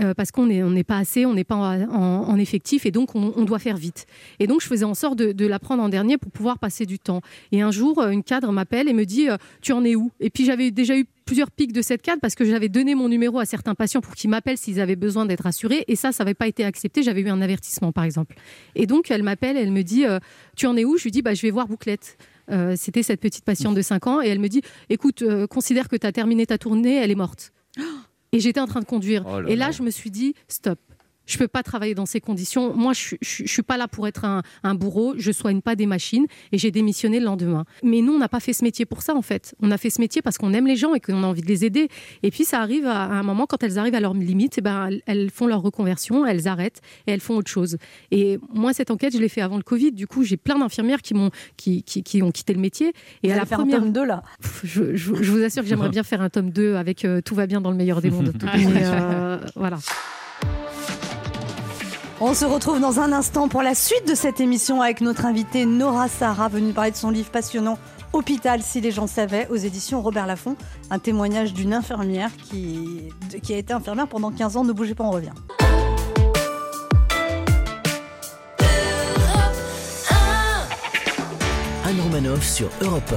Euh, parce qu'on n'est on n'est pas assez, on n'est pas en, en- en effectif et donc on, on doit faire vite. Et donc je faisais en sorte de, de la prendre en dernier pour pouvoir passer du temps. Et un jour, euh, une cadre m'appelle et me dit euh, Tu en es où? Et puis j'avais déjà eu plusieurs pics de cette cadre parce que j'avais donné mon numéro à certains patients pour qu'ils m'appellent s'ils avaient besoin d'être rassurés et ça, ça n'avait pas été accepté. J'avais eu un avertissement par exemple. Et donc elle m'appelle, elle me dit euh, Tu en es où? Je lui dis bah, Je vais voir Bouclette. Euh, C'était cette petite patiente de 5 ans et elle me dit Écoute, euh, considère que tu as terminé ta tournée, elle est morte. Et j'étais en train de conduire.
Oh là
et là,
là.
je me suis dit, stop. Je peux pas travailler dans ces conditions. Moi, je, je suis pas là pour être un, un bourreau. Je soigne pas des machines et j'ai démissionné le lendemain. Mais nous, on n'a pas fait ce métier pour ça, en fait. On a fait ce métier parce qu'on aime les gens et qu'on a envie de les aider. Et puis, ça arrive à, à un moment, quand elles arrivent à leurs limites, eh ben, elles, font leur reconversion, elles arrêtent et elles font autre chose. Et moi, cette enquête, je l'ai fait avant le Covid. Du coup, j'ai plein d'infirmières qui m'ont, qui, qui, qui ont quitté le métier. Et
Vous
à la
faire un
première,
tome 2 là.
Pff, je, je- je vous assure que j'aimerais bien faire un tome 2 avec euh, Tout va bien dans le meilleur des mondes. Mais, euh, voilà.
On se retrouve dans un instant pour la suite de cette émission avec notre invitée Nora Sarah, venue parler de son livre passionnant Hôpital, si les gens savaient, aux éditions Robert Laffont. Un témoignage d'une infirmière qui, a été infirmière pendant 15 ans. Ne bougez pas, on revient.
Anne Romanoff sur Europe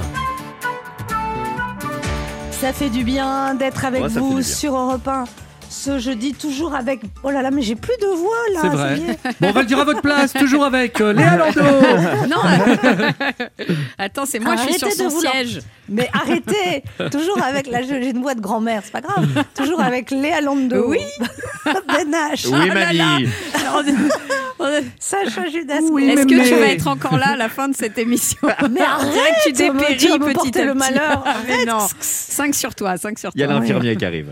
Ça fait du bien d'être avec vous sur Europe 1. Ce jeudi, toujours avec. Oh là là, mais j'ai plus de voix là.
C'est vrai. Bon, on va le dire à votre place, toujours avec euh, Léa Landau.
Non, attends, c'est moi, je suis sur
Arrêtez de
son siège.
Mais arrêtez Toujours avec. Là, j'ai une voix de grand-mère, c'est pas grave. Toujours avec Léa Lando.
Oui.
Ben H.
Oui, mamie.
Sacha Judas.
Est-ce que tu vas être encore là à la fin de cette émission
Mais
que tu
arrête,
dépéris
tu me
petit à
le
petit.
malheur.
Mais
Arrête.
non, 5 sur toi, 5 sur
Il y a
toi.
l'infirmier qui arrive.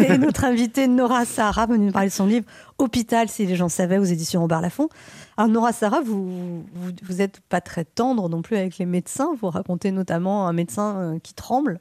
Et notre invitée Nora Sarah venue nous parler de son livre Hôpital, si les gens savaient, aux éditions Robert Laffont. Alors Nora Sarah, vous, vous, vous êtes pas très tendre non plus avec les médecins. Vous racontez notamment un médecin euh, qui tremble.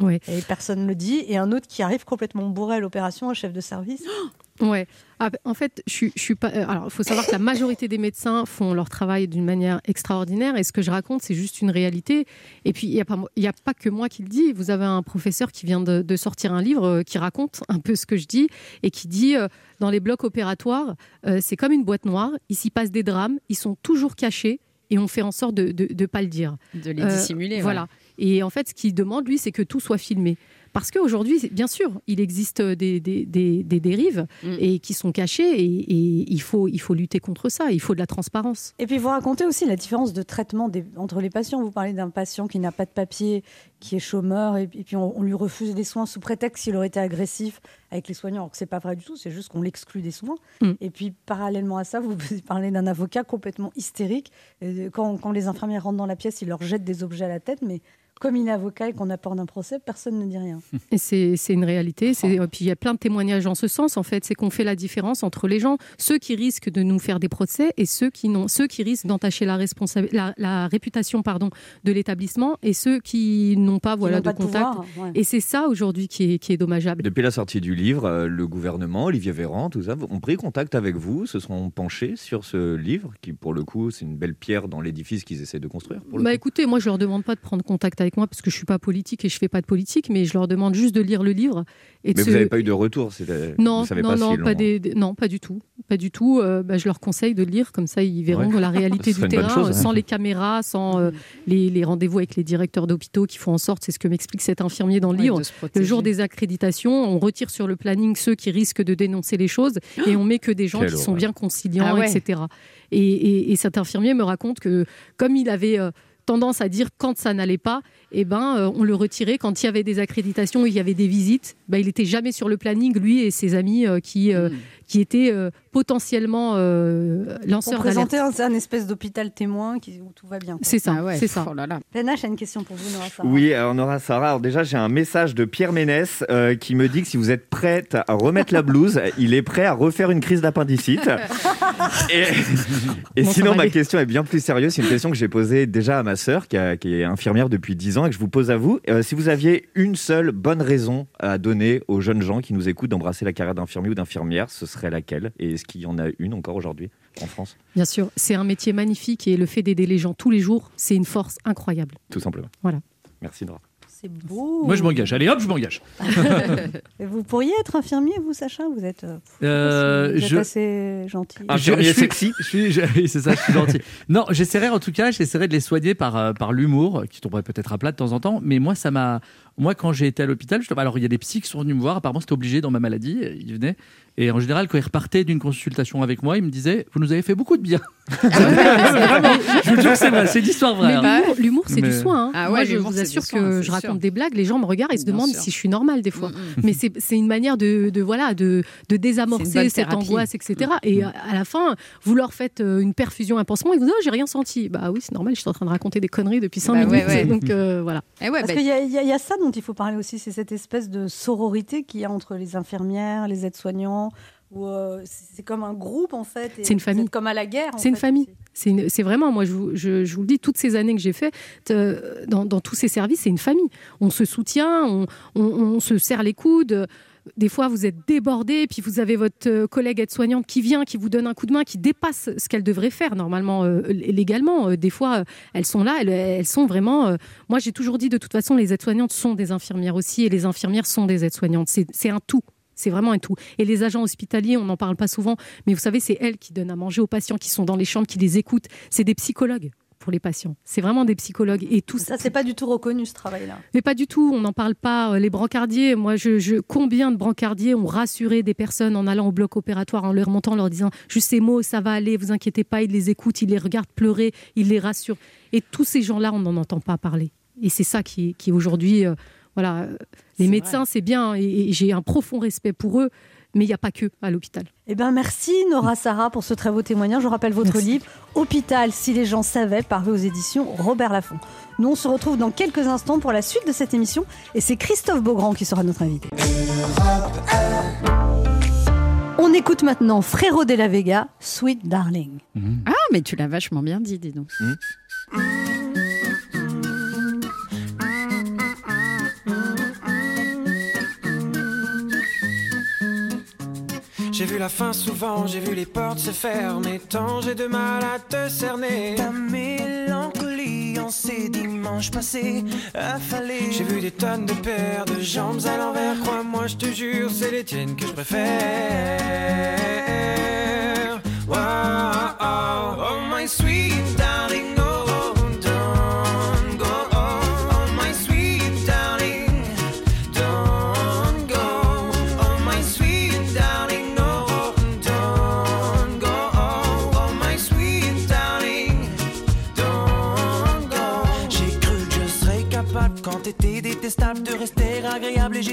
Ouais.
Et personne ne le dit. Et un autre qui arrive complètement bourré à l'opération, un chef de service.
Ouais. Ah, bah, en fait, je, suis- je suis pas. euh, Alors, il faut savoir que la majorité des médecins font leur travail d'une manière extraordinaire. Et ce que je raconte, c'est juste une réalité. Et puis, il n'y a, pas mo- il y a pas que moi qui le dis. Vous avez un professeur qui vient de, de sortir un livre euh, qui raconte un peu ce que je dis et qui dit euh, dans les blocs opératoires, euh, c'est comme une boîte noire. Il s'y passe des drames. Ils sont toujours cachés et on fait en sorte de ne pas le dire.
De les
Euh,
dissimuler. ouais.
Voilà. Et en fait, ce qu'il demande, lui, c'est que tout soit filmé. Parce qu'aujourd'hui, bien sûr, il existe des, des, des- des dérives
Mm.
et qui sont cachées et, et il, faut, il faut lutter contre ça. Il faut de la transparence.
Et puis vous racontez aussi la différence de traitement des- entre les patients. Vous parlez d'un patient qui n'a pas de papier, qui est chômeur, et, et puis on, on lui refuse des soins sous prétexte qu'il aurait été agressif avec les soignants. Alors que c'est pas vrai du tout, c'est juste qu'on l'exclut des soins.
Mm.
Et puis parallèlement à ça, vous parlez d'un avocat complètement hystérique. Euh, Quand, quand les infirmières rentrent dans la pièce, il leur jette des objets à la tête, mais comme il est avocat et qu'on apporte un procès, personne ne dit rien.
Et c'est une réalité. Et Puis il y a plein de témoignages en ce sens. En fait, c'est qu'on fait la différence entre les gens, ceux qui risquent de nous faire des procès et ceux qui n'ont, ceux qui risquent d'entacher la, la, la réputation pardon de l'établissement et ceux qui n'ont pas voilà de
pas de
contact.
pouvoir, ouais.
Et c'est ça aujourd'hui qui est, qui est dommageable.
Depuis la sortie du livre, euh, le gouvernement, Olivier Véran, tout ça, ont pris contact avec vous, se sont penchés sur ce livre, qui pour le coup, c'est une belle pierre dans l'édifice qu'ils essaient de construire. pour le
Bah
coup.
écoutez, moi je leur demande pas de prendre contact avec moi parce que je suis pas politique et je fais pas de politique, mais je leur demande juste de lire le livre et
Mais vous n'avez pas eu de retour c'était-
Non, non,
pas
non, pas des, non, pas du tout, pas du tout. Euh, bah, je leur conseille de le lire, comme ça ils verront
Ouais.
la réalité du terrain,
chose, hein.
sans les caméras, sans euh, les, les rendez-vous avec les directeurs d'hôpitaux qui font en sorte, c'est ce que m'explique cet infirmier dans le
Ouais,
livre. Le jour des accréditations, on retire sur le planning ceux qui risquent de dénoncer les choses et on met que des gens qui sont bien conciliants,
Ah ouais.
etc. Et, et- et cet infirmier me raconte que comme il avait euh, tendance à dire quand ça n'allait pas, eh ben, euh, on le retirait quand il y avait des accréditations, il y avait des visites. Ben, il était jamais sur le planning, lui et ses amis euh, qui, euh, qui étaient euh, potentiellement euh, lanceurs d'alerte.
un, un espèce d'hôpital témoin qui, où tout va bien.
C'est ça,
Ah ouais.
c'est ça.
Oh là là.
Lena, j'ai une question pour vous, Nora Sarah.
Oui, alors Nora Sarah, alors déjà j'ai un message de Pierre Ménès euh, qui me dit que si vous êtes prête à remettre la blouse, il est prêt à refaire une crise d'appendicite. et et
Bon, ça
sinon, ma question est bien plus sérieuse. C'est une question que j'ai posée déjà à ma sœur, qui, a- qui est infirmière depuis 10 ans, et que je vous pose à vous. Euh, si vous aviez une seule bonne raison à donner aux jeunes gens qui nous écoutent d'embrasser la carrière d'infirmier ou d'infirmière, ce serait laquelle Et est-ce qu'il y en a une encore aujourd'hui en France?
Bien sûr, c'est un métier magnifique et le fait d'aider les gens tous les jours, c'est une force incroyable.
Tout simplement.
Voilà.
Merci Nora.
C'est beau.
Moi, je m'engage. Allez, hop, je m'engage.
Vous pourriez être infirmier, vous, Sacha? Vous êtes, euh,
Euh,
vous êtes
je-
assez gentil.
Ah,
Je-
Infirmier
je suis-
sexy
je suis- je- oui, c'est ça, je suis gentil. Non, j'essaierai en tout cas, j'essaierai de les soigner par, euh, par l'humour, qui tomberait peut-être à plat de temps en temps. Mais moi, ça m'a. Moi, quand j'ai été à l'hôpital, je- alors il y a des psys qui sont venus me voir. Apparemment, c'était obligé dans ma maladie. Ils venaient. Et en général, quand ils repartaient d'une consultation avec moi, ils me disaient Vous nous avez fait beaucoup de bien. Vraiment, je vous jure que c'est vrai, c'est une histoire vraie.
Mais
hein.
l'humour- l'humour, c'est
Mais-
du soin. hein.
Ah
Moi, je vous assure
soin,
que je
sûr.
raconte des blagues, les gens me regardent et se
Bien
demandent
sûr.
si je suis normale des fois.
Mm, mm.
Mais c'est une manière de, de, voilà, de, désamorcer cette
thérapie.
angoisse, etc. Et à la fin, vous leur faites euh, une perfusion, un pansement, ils vous disent oh, j'ai rien senti. Bah oui, c'est normal, je suis en train de raconter des conneries depuis 5
Bah
minutes.
ouais.
Donc euh, voilà.
Eh ouais,
Parce
bah,
qu'il y, y a ça dont il faut parler aussi, c'est cette espèce de sororité qu'il y a entre les infirmières, les aides-soignants. euh, c'est comme un groupe en fait.
C'est une famille.
Comme à la guerre.
C'est une
fait.
famille. C'est vraiment, moi, je vous, je, je vous le dis, toutes ces années que j'ai fait euh, dans, dans tous ces services, c'est une famille. On se soutient, on, on- on se serre les coudes. Des fois, vous êtes débordé, puis vous avez votre euh, collègue aide-soignante qui vient, qui vous donne un coup de main, qui dépasse ce qu'elle devrait faire normalement, euh, légalement. Euh, Des fois, elles sont là, elles, elles sont vraiment. moi, j'ai toujours dit, de toute façon, les aides-soignantes sont des infirmières aussi, et les infirmières sont des aides-soignantes. C'est un tout. C'est vraiment un tout. Et les agents hospitaliers, on n'en parle pas souvent, mais vous savez, c'est elles qui donnent à manger aux patients, qui sont dans les chambres, qui les écoutent. C'est des psychologues pour les patients. C'est vraiment des psychologues. Et tout
Ça, c'est pas du tout reconnu ce travail-là.
mais pas du tout, on n'en parle pas. Euh, Les brancardiers, moi, je, je- combien de brancardiers ont rassuré des personnes en allant au bloc opératoire, en leur montant, en leur disant juste ces mots, ça va aller, vous inquiétez pas, ils les écoutent, ils les regardent pleurer, ils les rassurent. Et tous ces gens-là, on n'en entend pas parler. Et c'est ça qui, qui aujourd'hui, euh, voilà, euh, les médecins, c'est bien, et, et j'ai un profond respect pour eux, mais il n'y a pas que à l'hôpital.
Eh ben merci Nora Sarah pour ce très beau témoignage. Je rappelle votre
Merci.
livre Hôpital si les gens savaient, paru aux éditions Robert Laffont. Nous on se retrouve dans quelques instants pour la suite de cette émission et c'est Christophe Beaugrand qui sera notre invité. On écoute maintenant Frérot de la Vega, Sweet Darling.
Ah, mais tu l'as vachement bien dit, dis donc.
J'ai la fin souvent, j'ai vu les portes se fermer. Tant j'ai de mal à te cerner. Ta mélancolie en ces dimanches passés affalés. J'ai vu des tonnes de paires de jambes à l'envers. Crois-moi, je te jure, c'est les tiennes que je préfère. Wow, oh, oh, my sweet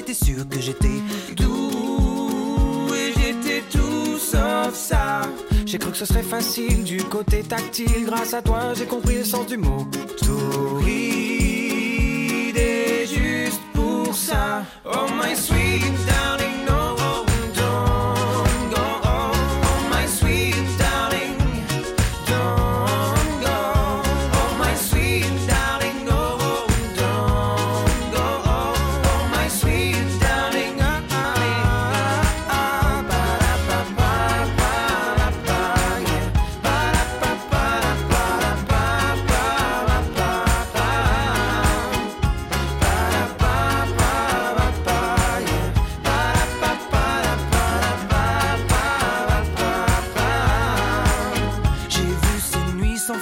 j'étais sûr que j'étais doux et j'étais tout sauf ça. J'ai cru que ce serait facile du côté tactile. Grâce à toi, j'ai compris le sens du mot. Tourisme. Et juste pour ça, oh my sweet darling,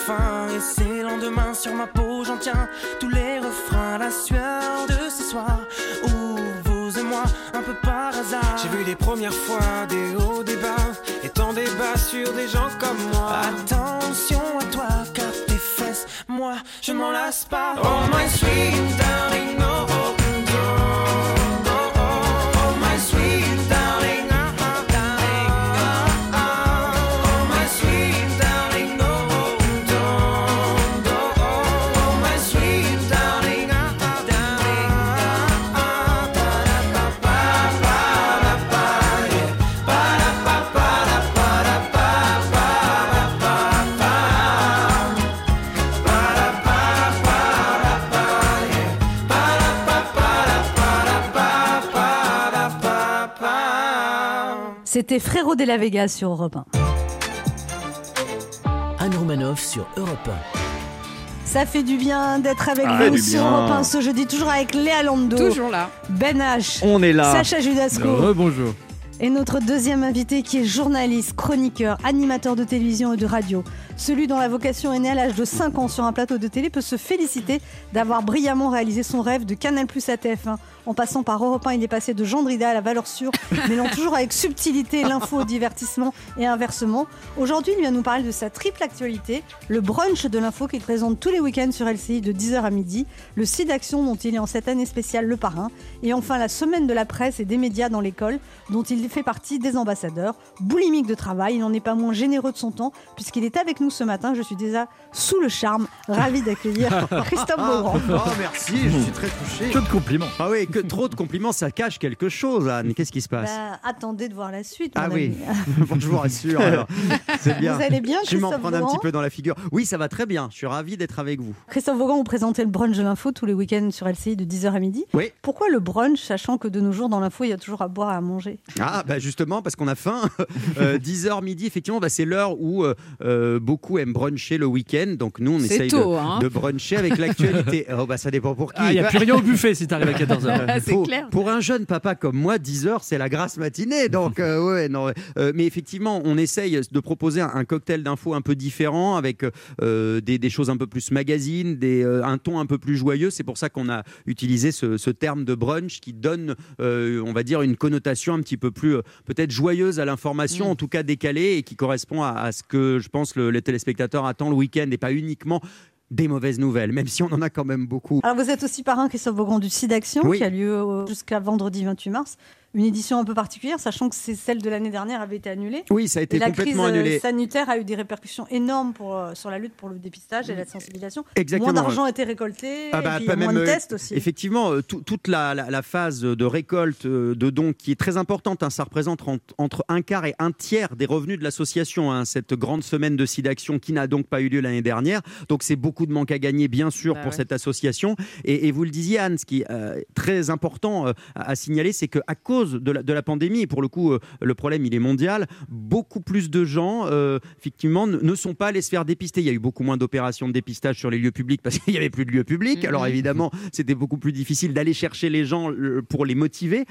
fin et ces lendemains sur ma peau, j'en tiens tous les refrains, la sueur de ce soir où vous et moi, un peu par hasard. J'ai vu les premières fois des hauts, des bas et tant des bas sur des gens comme moi. Attention à toi, car tes fesses, moi, je ne m'en lasse pas. Oh my sweet
C'était Frérot de la Vega sur Europe 1.
Anne Romanoff sur Europe
Ça fait du bien d'être avec
Ah,
vous sur. Europe 1 ce jeudi, toujours avec Léa Lando,
Toujours là.
Ben H,
On est là.
Sacha Judasco
Rebonjour.
et notre deuxième invité qui est journaliste, chroniqueur, animateur de télévision et de radio. Celui dont la vocation est née à l'âge de 5 ans sur un plateau de télé peut se féliciter d'avoir brillamment réalisé son rêve de Canal Plus à TF1. En passant par Europe 1, il est passé de Gendrida à la valeur sûre, mêlant toujours avec subtilité l'info au divertissement et inversement. Aujourd'hui, il vient nous parler de sa triple actualité, le brunch de l'info qu'il présente tous les week-ends sur LCI de 10h à midi, le site d'action dont il est en cette année spéciale le parrain, et enfin la semaine de la presse et des médias dans l'école, dont il fait partie des ambassadeurs. Boulimique de travail, il n'en est pas moins généreux de son temps, puisqu'il est avec nous ce matin. Je suis déjà sous le charme, ravi d'accueillir Christophe Beaugrand.
Oh, merci, je suis très touché.
Que de compliments.
Ah oui, que trop de compliments, ça cache quelque chose, Anne. Qu'est-ce qui se passe?
Bah, attendez de voir la suite.
Ah oui, bon, je vous rassure. alors. C'est bien.
Vous allez bien,
Je vais m'en prendre un petit peu dans la figure. Oui, ça va très bien. Je suis ravi d'être avec vous.
Christophe Vaughan, vous présentez le brunch de l'info tous les week-ends sur LCI de 10h à midi.
Oui.
Pourquoi le brunch, sachant que de nos jours dans l'info, il y a toujours à boire et à manger?
Ah, bah justement, parce qu'on a faim. 10h midi, effectivement, bah, c'est l'heure où euh, euh, beaucoup aiment bruncher le week-end. Donc nous, on essaye
tôt,
de,
hein.
de bruncher avec l'actualité. oh, bah, ça dépend pour qui.
Ah, il n'y a plus rien au buffet si t'arrives à 14h.
Ah,
pour,
clair.
pour un jeune papa comme moi, 10 heures, c'est la grasse matinée. Donc, euh, ouais, non. euh, mais effectivement, on essaye de proposer un, un cocktail d'infos un peu différent avec euh, des, des choses un peu plus magazine, des, un ton un peu plus joyeux. C'est pour ça qu'on a utilisé ce, ce terme de brunch qui donne, on va dire, une connotation un petit peu plus peut-être joyeuse à l'information, en tout cas décalée, et qui correspond à, à ce que je pense le, les téléspectateurs attendent le week-end et pas uniquement des mauvaises nouvelles, même si on en a quand même beaucoup.
Alors vous êtes aussi parrain, Christophe Vaughan, du site d'action
Oui.
qui a lieu euh, jusqu'à vendredi 28 mars. Une édition un peu particulière, sachant que c'est celle de l'année dernière avait été annulée.
Oui, ça a été
Et la crise
complètement
euh,
annulé.
sanitaire a eu des répercussions énormes pour, euh, sur la lutte pour le dépistage et la sensibilisation.
Exactement.
Moins d'argent a été récolté,
Ah bah,
et puis il y a
pas
moins
même,
de
euh,
tests aussi.
Effectivement, tout- toute la, la- la phase de récolte de dons qui est très importante, hein, ça représente en- entre un quart et un tiers des revenus de l'association, hein, cette grande semaine de SIDAction qui n'a donc pas eu lieu l'année dernière. Donc c'est beaucoup de manque à gagner, bien sûr,
Bah
pour
ouais.
cette association. Et, et vous le disiez, Anne, ce qui est euh, très important euh, à, à signaler, c'est qu'à cause de la, de la pandémie, et pour le coup, euh, le problème, il est mondial, beaucoup plus de gens, euh, effectivement, ne, sont pas allés se faire dépister. Il y a eu beaucoup moins d'opérations de dépistage sur les lieux publics parce qu'il n'y avait plus de lieux publics. Alors
Mhm.
évidemment, c'était beaucoup plus difficile d'aller chercher les gens euh, pour les motiver.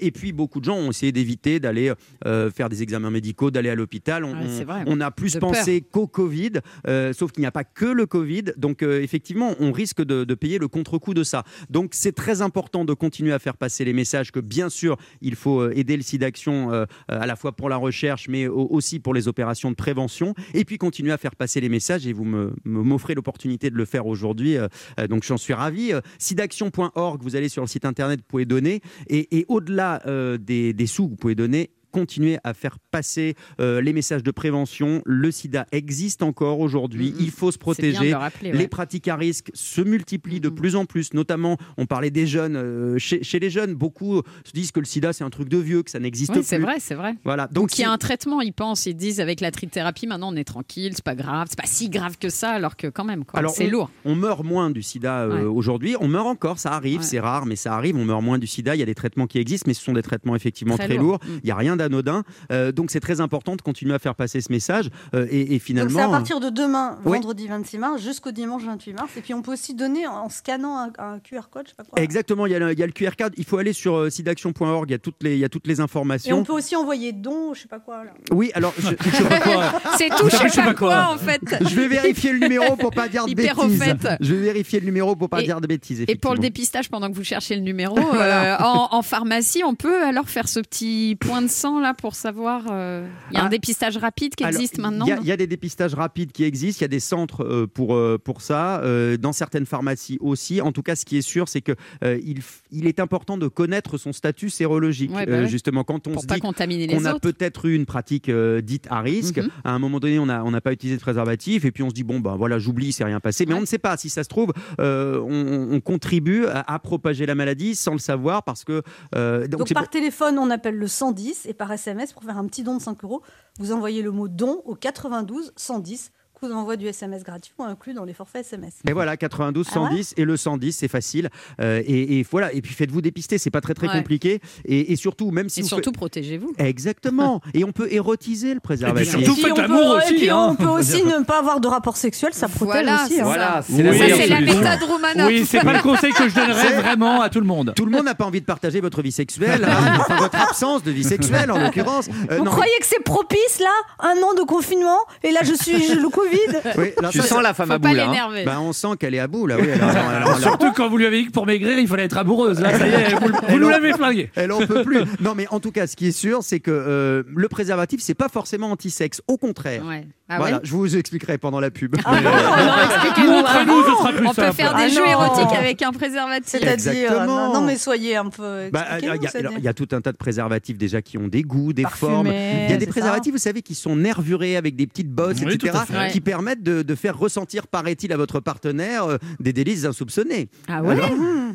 Et puis, beaucoup de gens ont essayé d'éviter d'aller faire des examens médicaux, d'aller à l'hôpital. On,
Ouais,
on a plus pensé qu'au Covid, euh, sauf qu'il n'y a pas que le Covid. Donc, euh, effectivement, on risque de, de payer le contre-coup de ça. Donc, c'est très important de continuer à faire passer les messages que, bien sûr, il faut euh, aider le site d'action euh, à la fois pour la recherche, mais au- aussi pour les opérations de prévention. Et puis, continuer à faire passer les messages. Et vous m'offrez l'opportunité de le faire aujourd'hui. euh, euh, donc, j'en suis ravi. Euh, Sidaction.org, vous allez sur le site internet, vous pouvez donner. Et, au-delà euh, des, sous vous pouvez donner, continuer à faire passer euh, les messages de prévention. Le sida existe encore aujourd'hui. Il faut se protéger.
le rappeler, ouais.
Les pratiques à risque se multiplient de plus en plus. Notamment, on parlait des jeunes. euh, chez, chez les jeunes, beaucoup se disent que le sida, c'est un truc de vieux, que ça n'existe
Oui,
plus.
c'est vrai, c'est vrai.
Voilà.
Donc,
Donc,
il y a un traitement, ils pensent, ils disent avec la trithérapie, maintenant on est tranquille, c'est pas grave, c'est pas si grave que ça, alors que quand même, c'est
on,
lourd.
On meurt moins du sida euh,
Ouais.
aujourd'hui. On meurt encore, ça arrive,
Ouais.
c'est rare, mais ça arrive. On meurt moins du sida. Il y a des traitements qui existent, mais ce sont des traitements effectivement
Très
très,
lourds.
lourds.
Mm.
Il n'y a rien d'anodin. Euh, donc c'est très important de continuer à faire passer ce message. Euh, et, et
Donc
finalement.
c'est à partir de demain,
Oui.
vendredi 26 mars, jusqu'au dimanche 28 mars. Et puis on peut aussi donner en, scannant un, un QR code, je sais pas quoi.
Exactement, il y, a le, il y a le QR code. Il faut aller sur euh, sidaction.org, il y a toutes les, il y a toutes les
Et on
informations.
peut aussi envoyer don, je sais pas quoi. Là.
Oui, alors je,
C'est tout, je sais pas quoi, en fait.
je vais vérifier le numéro pour pas dire de
Hyper
bêtises.
fait.
Je vais vérifier le numéro pour pas
Et-
dire de bêtises.
Et pour le dépistage, pendant que vous cherchez le numéro, euh, en, en pharmacie, on peut alors faire ce petit point de sang là pour savoir. euh, Il y a un
Ah.
dépistage rapide qui
Alors,
existe maintenant
Il y a- y, a des dépistages rapides qui existent, il y a des centres euh, pour, euh, pour ça, euh, dans certaines pharmacies aussi. En tout cas, ce qui est sûr, c'est que euh, il, il est important de connaître son statut sérologique.
Ouais, bah
Euh,
ouais.
Justement, quand on
Pour
se
pas
dit
contaminer les
qu'on a peut-être eu une pratique euh, dite à risque,
Mhm.
à un moment donné, on n'a on n'a pas utilisé de préservatif, et puis on se dit, bon, ben voilà, j'oublie, c'est rien passé. Mais on ne sait pas. Si ça se trouve, euh, on, on contribue à, à propager la maladie sans le savoir, parce que... euh,
Donc,
c'est
par téléphone, on appelle le 110 et par SMS, pour faire un petit don de 5 euros, vous envoyez le mot don au 92 110 vous envoie du SMS gratuit ou inclus dans les forfaits SMS.
Et voilà, 92
Ah ouais
110 et le 110, c'est facile. Euh, et, et voilà, et puis faites-vous dépister, c'est pas très très
Ouais.
compliqué. Et, et surtout, même si
Et
vous
surtout, protégez-vous.
Exactement. Et on peut érotiser le préservatif.
surtout,
puis
faites
on
l'amour
peut,
aussi,
et puis
hein.
on peut aussi ne pas avoir de rapport sexuel, ça protège
Voilà,
aussi. hein.
Voilà, c'est la
Oui,
la méthode Romanoff.
Oui, c'est pas le conseil que je donnerais vraiment à tout le monde.
Tout le monde n'a pas envie de partager votre vie sexuelle, hein, enfin votre absence de vie sexuelle en l'occurrence. Euh,
Vous
non,
croyez que c'est propice là Un an de confinement et là je suis le Covid
oui, alors
Tu
ça,
sens
ça-
la femme à boule. hein.
l'énerver.
bah, on sent qu'elle est à bout là. Oui, alors, alors, alors, alors,
Surtout quand vous lui avez dit que pour maigrir, il fallait être amoureuse. Là, ça y est, vous, vous nous l'avez flingué.
Elle en peut plus. Non, mais en tout cas, ce qui est sûr, c'est que euh, le préservatif, c'est pas forcément anti-sexe. Au contraire.
Ouais. Ah
voilà,
ouais
je vous expliquerai pendant la pub.
Ah bon
Non, expliquez-nous.
Montrez-nous, ce sera plus
On peut faire des
Ah
jeux érotiques avec un préservatif.
C'est-à-dire
Exactement.
non, non, mais soyez un peu
Bah, Il y, a- y tout un tas de préservatifs déjà qui ont des goûts, des formes. Il y a des préservatifs, vous savez, qui sont nervurés avec des petites bosses,
Oui,
etc., qui permettent de, de faire ressentir, paraît-il, à votre partenaire euh, des délices insoupçonnés.
Ah ouais
Alors,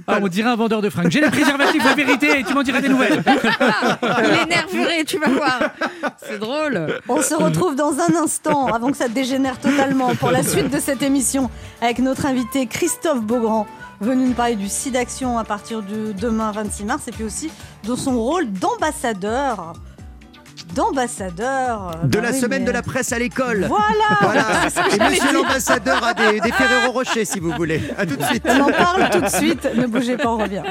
Ah, on dirait un vendeur de fringues. J'ai les préservatifs, la vérité, et tu m'en diras des nouvelles.
Il est nervuré, tu vas voir. C'est drôle.
On se retrouve dans un instant, avant que ça dégénère totalement, pour la suite de cette émission, avec notre invité Christophe Beaugrand, venu nous parler du SIDAction à partir de demain 26 mars, et puis aussi de son rôle d'ambassadeur. D'ambassadeur.
de
Bah
la
oui,
semaine
mais-
de la presse à l'école.
Voilà
Voilà. Et monsieur l'ambassadeur a des, des Ferrero Rocher, si vous voulez. À tout de suite.
On en parle tout de suite, ne bougez pas, on revient.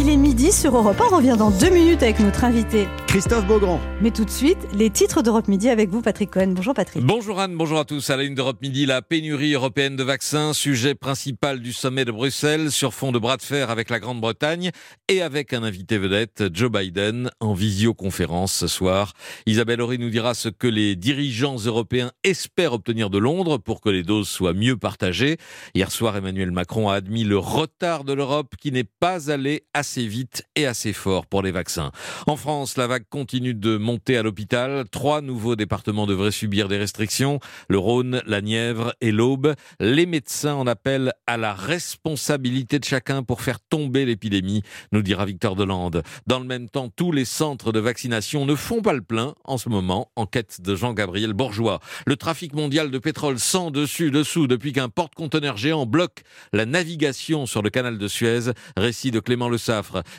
Il est midi sur Europe 1, on revient dans deux minutes avec notre invité.
Christophe Beaugrand.
Mais tout de suite, les titres d'Europe Midi avec vous, Patrick Cohen. Bonjour Patrick.
Bonjour Anne, bonjour à tous. À la une d'Europe Midi, la pénurie européenne de vaccins, sujet principal du sommet de Bruxelles, sur fond de bras de fer avec la Grande-Bretagne et avec un invité vedette, Joe Biden, en visioconférence ce soir. Isabelle Horry nous dira ce que les dirigeants européens espèrent obtenir de Londres pour que les doses soient mieux partagées. Hier soir, Emmanuel Macron a admis le retard de l'Europe qui n'est pas allé assez vite et assez fort pour les vaccins. En France, la vague continue de monter à l'hôpital. Trois nouveaux départements devraient subir des restrictions. Le Rhône, la Nièvre et l'Aube. Les médecins en appellent à la responsabilité de chacun pour faire tomber l'épidémie, nous dira Victor Delande. Dans le même temps, tous les centres de vaccination ne font pas le plein en ce moment, enquête de Jean-Gabriel Bourgeois. Le trafic mondial de pétrole sans dessus dessous depuis qu'un porte-conteneur géant bloque la navigation sur le canal de Suez, récit de Clément Le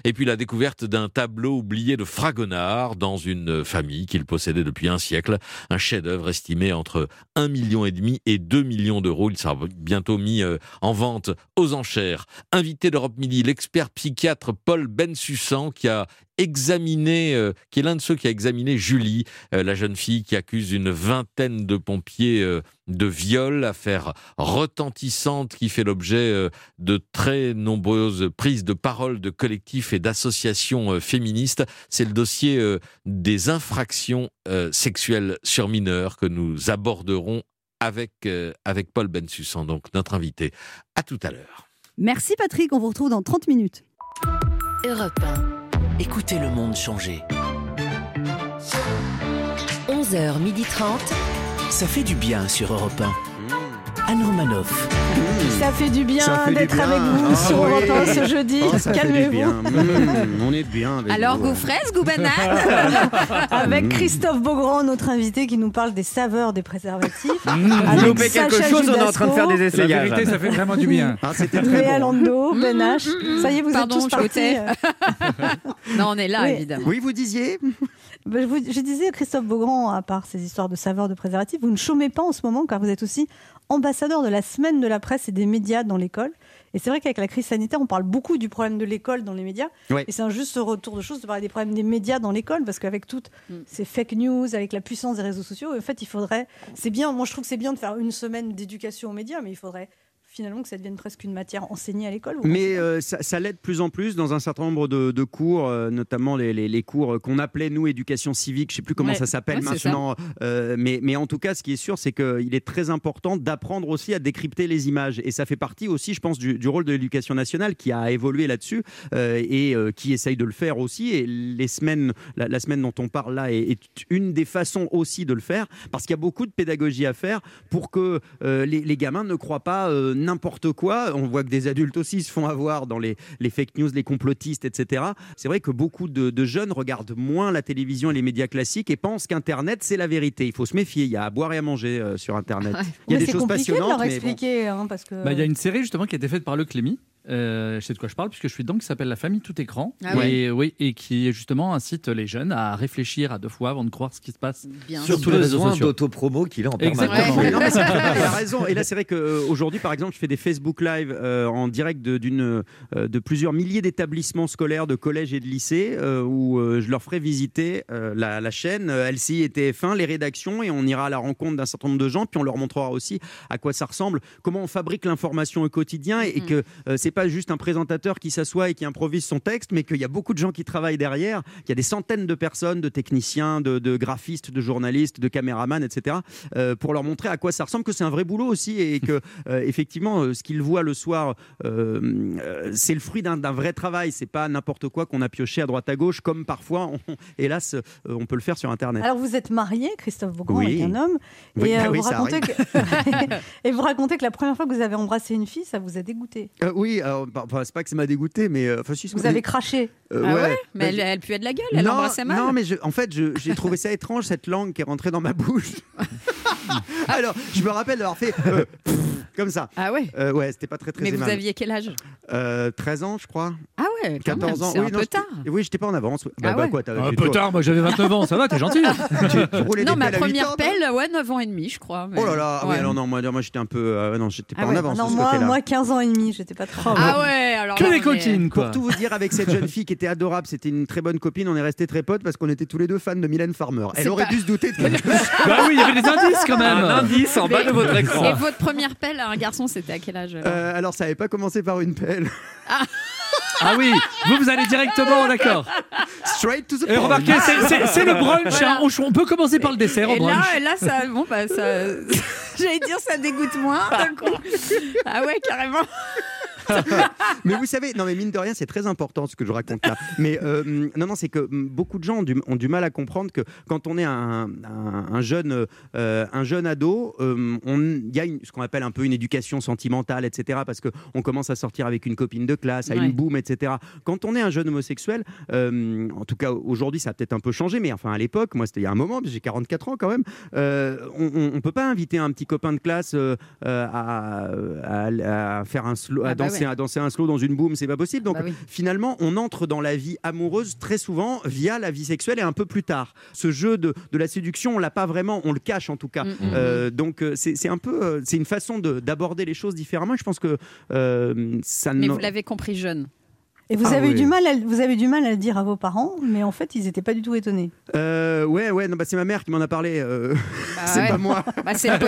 Et puis la découverte d'un tableau oublié de Fragonard dans une famille qu'il possédait depuis un siècle. Un chef-d'œuvre estimé entre 1,5 million et demi et 2 millions d'euros. Il sera bientôt mis euh, en vente aux enchères. Invité d'Europe Midi, l'expert psychiatre Paul Bensussan qui a examiné, euh, qui est l'un de ceux qui a examiné Julie, euh, la jeune fille qui accuse une vingtaine de pompiers euh, de viol, affaire retentissante qui fait l'objet euh, de très nombreuses prises de parole de collectifs et d'associations euh, féministes. C'est le dossier euh, des infractions euh, sexuelles sur mineurs que nous aborderons avec, euh, avec Paul Bensussan, donc notre invité. À tout à l'heure.
Merci Patrick, on vous retrouve dans 30 minutes.
Europe
Écoutez le monde changer.
11h30.
Ça fait du bien sur Europe 1. Anne Romanoff.
Ça fait du bien d'être avec vous
Ah
sur
oui.
Europe 1 ce jeudi.
Oh,
Calmez-vous.
bien. Mmh, on est bien. avec
Alors,
vous.
goût fraise, goût banane
Avec
Mmh.
Christophe Beaugrand, notre invité, qui nous parle des saveurs des préservatifs.
Vous
Avec
loupez quelque
Sacha
chose, on est en train de faire des
Judasco,
La
essayages.
vérité, ça fait vraiment du bien.
Ah, c'était très
Léa
bon.
Lando, Ben H. Ça y est, vous
Pardon,
êtes tous partis. euh.
Non, on est là,
Oui.
évidemment.
Oui, vous disiez
Ben, je, vous- je disais, Christophe Beaugrand, à part ces histoires de saveurs de préservatifs, vous ne chômez pas en ce moment car vous êtes aussi ambassadeur de la semaine de la presse et des médias dans l'école. Et c'est vrai qu'avec la crise sanitaire, on parle beaucoup du problème de l'école dans les médias. Et c'est un juste retour de choses de parler des problèmes des médias dans l'école parce qu'avec toutes
Mm.
ces fake news, avec la puissance des réseaux sociaux, en fait, il faudrait. C'est bien, moi je trouve que c'est bien de faire une semaine d'éducation aux médias, mais il faudrait finalement que ça devienne presque une matière enseignée à l'école.
Mais euh, ça, ça l'est de plus en plus dans un certain nombre de, de cours, euh, notamment les, les- les cours qu'on appelait, nous, éducation civique. Je ne sais plus comment
Ouais.
ça s'appelle
Ouais,
maintenant. euh, mais, mais en tout cas, ce qui est sûr, c'est qu'il est très important d'apprendre aussi à décrypter les images. Et ça fait partie aussi, je pense, du, du rôle de l'éducation nationale qui a évolué là-dessus et qui essaye de le faire aussi. Et les semaines, la, la semaine dont on parle là est, est une des façons aussi de le faire parce qu'il y a beaucoup de pédagogie à faire pour que les, les gamins ne croient pas n'importe quoi. On voit que des adultes aussi se font avoir dans les, les fake news, les complotistes, etc. C'est vrai que beaucoup de, de jeunes regardent moins la télévision et les médias classiques et pensent qu'Internet, c'est la vérité. Il faut se méfier. Il y a à boire et à manger euh, sur Internet. Il y a
Mais
des
c'est
choses
compliqué de
passionnantes.
leur
mais bon.
expliquer, hein, parce que.
Bah, Il y a une série justement qui a été faite par le Clémy. Euh, je sais de quoi je parle puisque je suis dedans qui s'appelle La famille tout écran
Ah
et, oui, et qui justement incite les jeunes à réfléchir à deux fois avant de croire ce qui se passe
Bien
sur
Sur
tous les réseaux
besoin
sociaux.
d'autopromo qu'il a en
Exactement.
permanence.
Ouais, non, mais c'est vrai, il a raison. Et là, c'est vrai qu'aujourd'hui, par exemple, je fais des Facebook Live euh, en direct de, d'une, euh, de plusieurs milliers d'établissements scolaires, de collèges et de lycées, euh, où euh, je leur ferai visiter euh, la, la chaîne euh, LCI et TF1, les rédactions, et on ira à la rencontre d'un certain nombre de gens, puis on leur montrera aussi à quoi ça ressemble, comment on fabrique l'information au quotidien, et, et que euh, c'est pas juste un présentateur qui s'assoit et qui improvise son texte, mais qu'il y a beaucoup de gens qui travaillent derrière, qu'il y a des centaines de personnes, de techniciens, de, de graphistes, de journalistes, de caméramans, etc., euh, pour leur montrer à quoi ça ressemble, que c'est un vrai boulot aussi, et que euh, effectivement, euh, ce qu'ils voient le soir, euh, c'est le fruit d'un vrai travail. C'est pas n'importe quoi qu'on a pioché à droite à gauche, comme parfois, on- hélas, on peut le faire sur Internet.
Alors vous êtes marié, Christophe Beaugrand,
Oui.
avec un homme,
Oui,
et,
bah
euh,
oui,
vous racontez que... et vous racontez que la première fois que vous avez embrassé une fille, ça vous a dégoûté.
Euh, oui, alors, bah, enfin, c'est pas que ça m'a dégoûté, mais euh, enfin, si, ça
Vous
m'a
avez
dé-
craché.
Euh,
Ah ouais,
ouais.
Mais
Bah,
elle, elle puait de la gueule, elle
non,
embrassait mal.
Non, mais je- en fait, je- j'ai trouvé ça étrange, cette langue qui est rentrée dans ma bouche. Alors, je me rappelle d'avoir fait euh, pff, comme ça.
Ah ouais
Euh, ouais, c'était pas très très
Mais vous aviez quel âge?
Euh, 13 ans, je crois.
Ah ouais, quand
14
même,
ans.
c'est
oui,
un
non,
peu tard.
Oui, j'étais pas en avance. Bah,
Ah
bah,
ouais.
quoi, t'as-
Un peu tard, moi j'avais 29 ans, ça va, t'es gentil.
tu
Non, ma première
ans,
pelle, ouais, 9 ans et demi, je crois. mais-
Oh là là, oui,
Ouais.
alors non, moi, moi j'étais un peu. euh, non, j'étais pas
Ah
en
ouais.
avance.
non, moi,
côté-là.
moi, 15 ans et demi, j'étais pas très.
Ah ouais, alors
Que
est-
coquines, quoi.
Pour tout vous dire, avec cette jeune fille qui était adorable, c'était une très bonne copine. On est restés très potes parce qu'on était tous les deux fans de Mylène Farmer. Elle aurait
pas-
dû se douter de quelque chose.
bah oui, il y avait des indices quand même.
Un indice en bas de votre
Et
écran.
votre première pelle un garçon, c'était à quel âge alors
Euh, alors, ça n'avait pas commencé par une pelle.
Ah oui, vous, vous allez directement, d'accord.
Straight to the
Et
point.
remarquez, c'est- c'est c'est le brunch. hein. On, on peut commencer par le dessert au
Et
brunch.
là, et là, ça, bon, bah, ça, j'allais dire, ça dégoûte moins d'un coup. Ah ouais, carrément.
mais vous savez, non mais mine de rien, c'est très important ce que je raconte là. Mais euh, non, non, c'est que hum, beaucoup de gens ont du, ont du mal à comprendre que quand on est un, un- un jeune, euh, un jeune ado, euh, il y a une- ce qu'on appelle un peu une éducation sentimentale, etc. Parce que on commence à sortir avec une copine de classe, à
Ouais.
une boum, etc. Quand on est un jeune homosexuel, en tout cas aujourd'hui, ça a peut-être un peu changé, mais enfin à l'époque, moi c'était il y a un moment, j'ai 44 ans quand même, on, on peut pas inviter un petit copain de classe à, à- à faire un slow, à
Ah bah
danser,
ouais.
à danser un slow dans une boum, c'est pas possible. Donc
Bah oui.
finalement, on entre dans la vie amoureuse très souvent via la vie sexuelle et un peu plus tard. Ce jeu de, de la séduction, on l'a pas vraiment, on le cache en tout cas.
Mm, mm,
Euh, donc euh, c'est un peu, euh, c'est une façon de- d'aborder les choses différemment. Je pense que euh, ça
Mais vous l'avez compris jeune.
Et vous
Ah
avez eu
oui.
du mal, à, vous avez du mal à le dire à vos parents, mais en fait, ils n'étaient pas du tout étonnés.
Euh, ouais, ouais, non, bah, c'est ma mère qui m'en a parlé. euh,
Bah
c'est
ouais.
pas moi.
Bah, c'est Ah,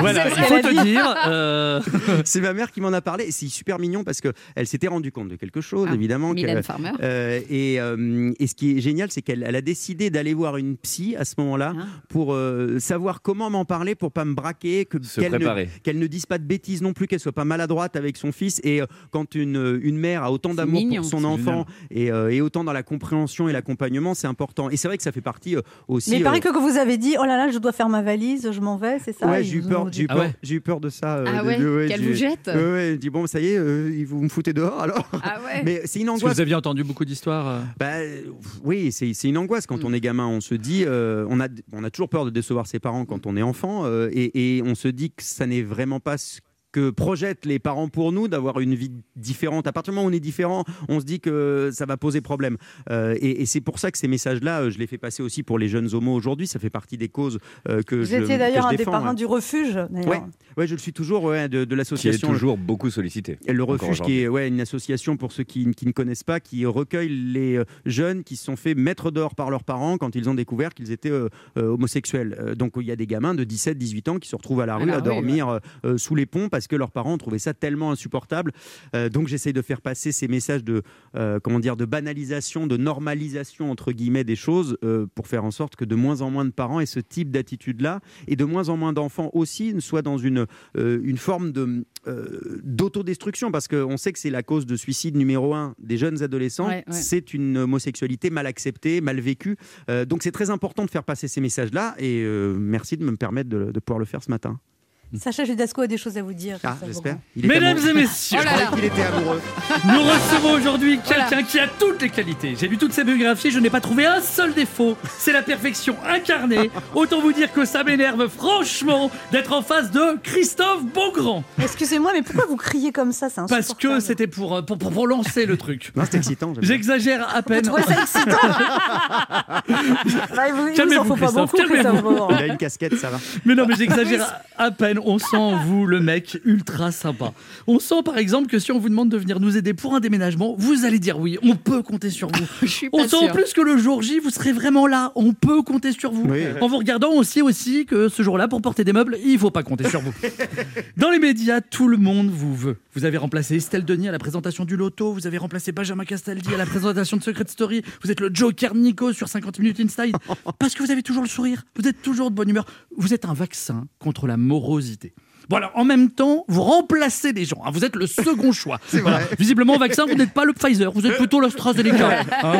Voilà,
c'est-
il faut te dire. euh,
c'est ma mère qui m'en a parlé. Et c'est super mignon parce que elle s'était rendue compte de quelque chose,
Ah,
évidemment. Que-
Farmer.
Euh, et, euh, et ce qui est génial, c'est qu'elle elle a décidé d'aller voir une psy à ce moment-là
Ah.
pour euh, savoir comment m'en parler, pour pas me braquer, qu'elle ne,
préparer.
qu'elle ne dise pas de bêtises non plus, qu'elle soit pas maladroite avec son fils. Et euh, quand une, une mère a autant d'amour
mignon.
pour son enfant et, euh, et autant dans la compréhension et l'accompagnement, c'est important. Et c'est vrai que ça fait partie euh, aussi.
Mais il paraît
euh,
que vous avez dit oh là là, je dois faire ma valise, je m'en vais, c'est ça
Ouais, j'ai eu peur,
ont
j'ai eu
dit-
peur, j'ai eu peur de ça. euh,
Ah
de-
ouais,
de-
qu'elle vous jette
Ouais, dis bon, ça y est, euh, vous me foutez dehors alors.
Ah ouais.
Mais c'est une angoisse.
vous aviez entendu beaucoup d'histoires. euh.
Bah, oui, c'est c'est une angoisse quand on est gamin. On se dit, euh, on, a, on a toujours peur de décevoir ses parents quand on est enfant, euh, et, et on se dit que ça n'est vraiment pas ce que projettent les parents pour nous d'avoir une vie différente. À partir du moment où on est différent, on se dit que ça va poser problème. Euh, et et c'est pour ça que ces messages-là, euh, je les fais passer aussi pour les jeunes homos aujourd'hui. Ça fait partie des causes euh, que
Vous
je
étiez
que
d'ailleurs un des parrains
ouais.
du refuge. d'ailleurs.
Ouais, ouais, je le suis toujours ouais, de, de
Qui est
l'association.
toujours beaucoup sollicité.
Et le refuge, qui est ouais, une association pour ceux qui, qui ne connaissent pas, qui recueille les jeunes qui se sont fait mettre dehors par leurs parents quand ils ont découvert qu'ils étaient euh, euh, homosexuels. Donc il y a des gamins de 17-18 ans qui se retrouvent à la
À
rue
la
à
rue,
dormir sous les ponts parce que leurs parents trouvé ça tellement insupportable. Euh, donc j'essaye de faire passer ces messages de, euh, comment dire, de banalisation, de normalisation entre guillemets des choses euh, pour faire en sorte que de moins en moins de parents aient ce type d'attitude-là et de moins en moins d'enfants aussi ne soient dans une, une forme de, d'autodestruction parce qu'on sait que c'est la cause de suicide numéro un des jeunes adolescents.
Ouais, ouais.
C'est une homosexualité mal acceptée, mal vécue. Donc c'est très important de faire passer ces messages-là et euh, merci de me permettre de, de pouvoir le faire ce matin.
Sacha Judasco a des choses à vous dire.
Ah, j'espère.
Mesdames
amoureux.
et messieurs,
Je croyais qu'il était amoureux.
nous recevons aujourd'hui quelqu'un qui a toutes les qualités. J'ai lu toute sa biographie, je n'ai pas trouvé un seul défaut. C'est la perfection incarnée. Autant vous dire que ça m'énerve franchement d'être en face de Christophe Beaugrand.
Excusez-moi, mais pourquoi vous criez comme ça? C'est
Parce que c'était pour, euh, pour, pour, pour lancer le truc.
Non, c'est excitant.
J'exagère à peine.
trouvez ça excitant Bah, il vous, il vous en pas beaucoup. Christophe.
Il a une casquette, ça va.
Mais non, mais j'exagère à à peine. On sent en vous le mec ultra sympa. On sent par exemple que si on vous demande de venir nous aider pour un déménagement, vous allez dire oui. On peut compter sur vous.
Je suis pas
On sent en plus que le jour J, vous serez vraiment là. On peut compter sur vous.
Oui.
En vous regardant aussi, aussi que ce jour-là, pour porter des meubles, il faut pas compter sur vous. Dans les médias, tout le monde vous veut. Vous avez remplacé Estelle Denis à la présentation du loto. Vous avez remplacé Benjamin Castaldi à la présentation de Secret Story. Vous êtes le Joker Nico sur 50 minutes Inside. Parce que vous avez toujours le sourire. Vous êtes toujours de bonne humeur. Vous êtes un vaccin contre la morosité. Alors, en même temps, vous remplacez des gens. hein. Vous êtes le second choix. Voilà. Visiblement, vaccin, vous n'êtes pas le Pfizer. Vous êtes plutôt l'AstraZeneca. hein.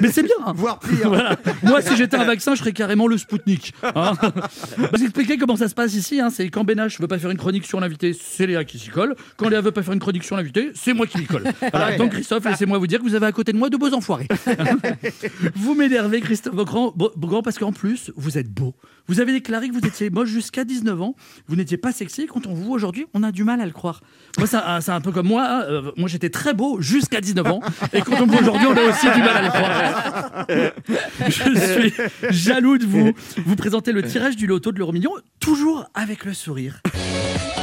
Mais c'est bien. hein.
Voire pire.
Voilà. Moi, si j'étais un vaccin, je serais carrément le Spoutnik. Hein vous expliquez comment ça se passe ici. Hein. C'est quand Benache veut pas faire une chronique sur l'invité, c'est Léa qui s'y colle. Quand Léa veut pas faire une chronique sur l'invité, c'est moi qui m'y colle. Voilà. Donc Christophe, laissez-moi vous dire que vous avez à côté de moi de beaux enfoirés. vous m'énervez, Christophe Beaugrand, parce qu'en plus, vous êtes beau. Vous avez déclaré que vous étiez moche jusqu'à 19 ans. Vous n'étiez pas sexy. Quand on vous voit aujourd'hui, on a du mal à le croire. Moi, c'est un, peu comme moi. hein. Euh, moi, j'étais très beau jusqu'à 19 ans. Et quand on me voit aujourd'hui, on a aussi du mal à le croire. Je suis jaloux de vous. Vous présentez le tirage du loto de l'euro million, toujours avec le sourire.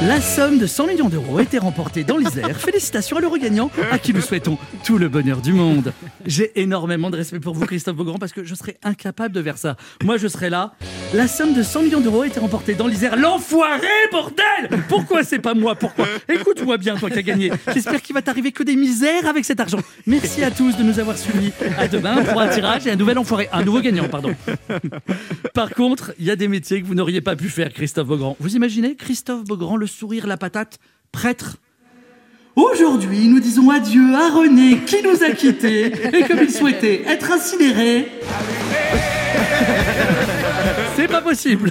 La somme de 100 millions d'euros a été remportée dans l'Isère. Félicitations à l'euro gagnant, à qui nous souhaitons tout le bonheur du monde. J'ai énormément de respect pour vous, Christophe Beaugrand, parce que je serais incapable de faire ça. Moi, je serais là. La somme de 100 millions d'euros a été remportée dans l'Isère. L'enfoiré, bordel Pourquoi c'est pas moi? Pourquoi? Écoute-moi bien, toi qui as gagné. J'espère qu'il va t'arriver que des misères avec cet argent. Merci à tous de nous avoir suivis. À demain pour un tirage et un nouvel enfoiré. Un nouveau gagnant, pardon. Par contre, il y a des métiers que vous n'auriez pas pu faire, Christophe Beaugrand. Vous imaginez Christophe Beaugrand, le sourire, la patate, prêtre Aujourd'hui, nous disons adieu à René qui nous a quittés et comme il souhaitait être incinéré. C'est pas possible.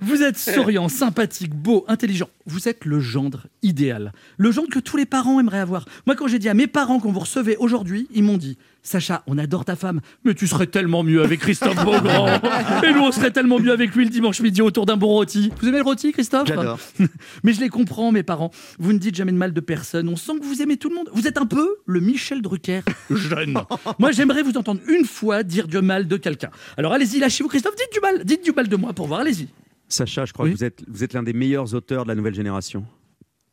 Vous êtes souriant, sympathique, beau, intelligent. Vous êtes le gendre idéal. Le gendre que tous les parents aimeraient avoir. Moi, quand j'ai dit à mes parents qu'on vous recevait aujourd'hui, ils m'ont dit Sacha, on adore ta femme, mais tu serais tellement mieux avec Christophe Beaugrand. Et nous, on serait tellement mieux avec lui le dimanche midi autour d'un bon rôti. Vous aimez le rôti, Christophe?
J'adore.
mais je les comprends, mes parents. Vous ne dites jamais de mal de personne. On sent que vous aimez tout le monde. Vous êtes un peu le Michel Drucker jeune. moi, j'aimerais vous entendre une fois dire du mal de quelqu'un. Alors allez-y, lâchez-vous, Christophe. Dites du mal. Dites du mal de moi pour voir. Allez-y.
Sacha, je crois
Oui.
que vous êtes, vous êtes l'un des meilleurs auteurs de la nouvelle génération.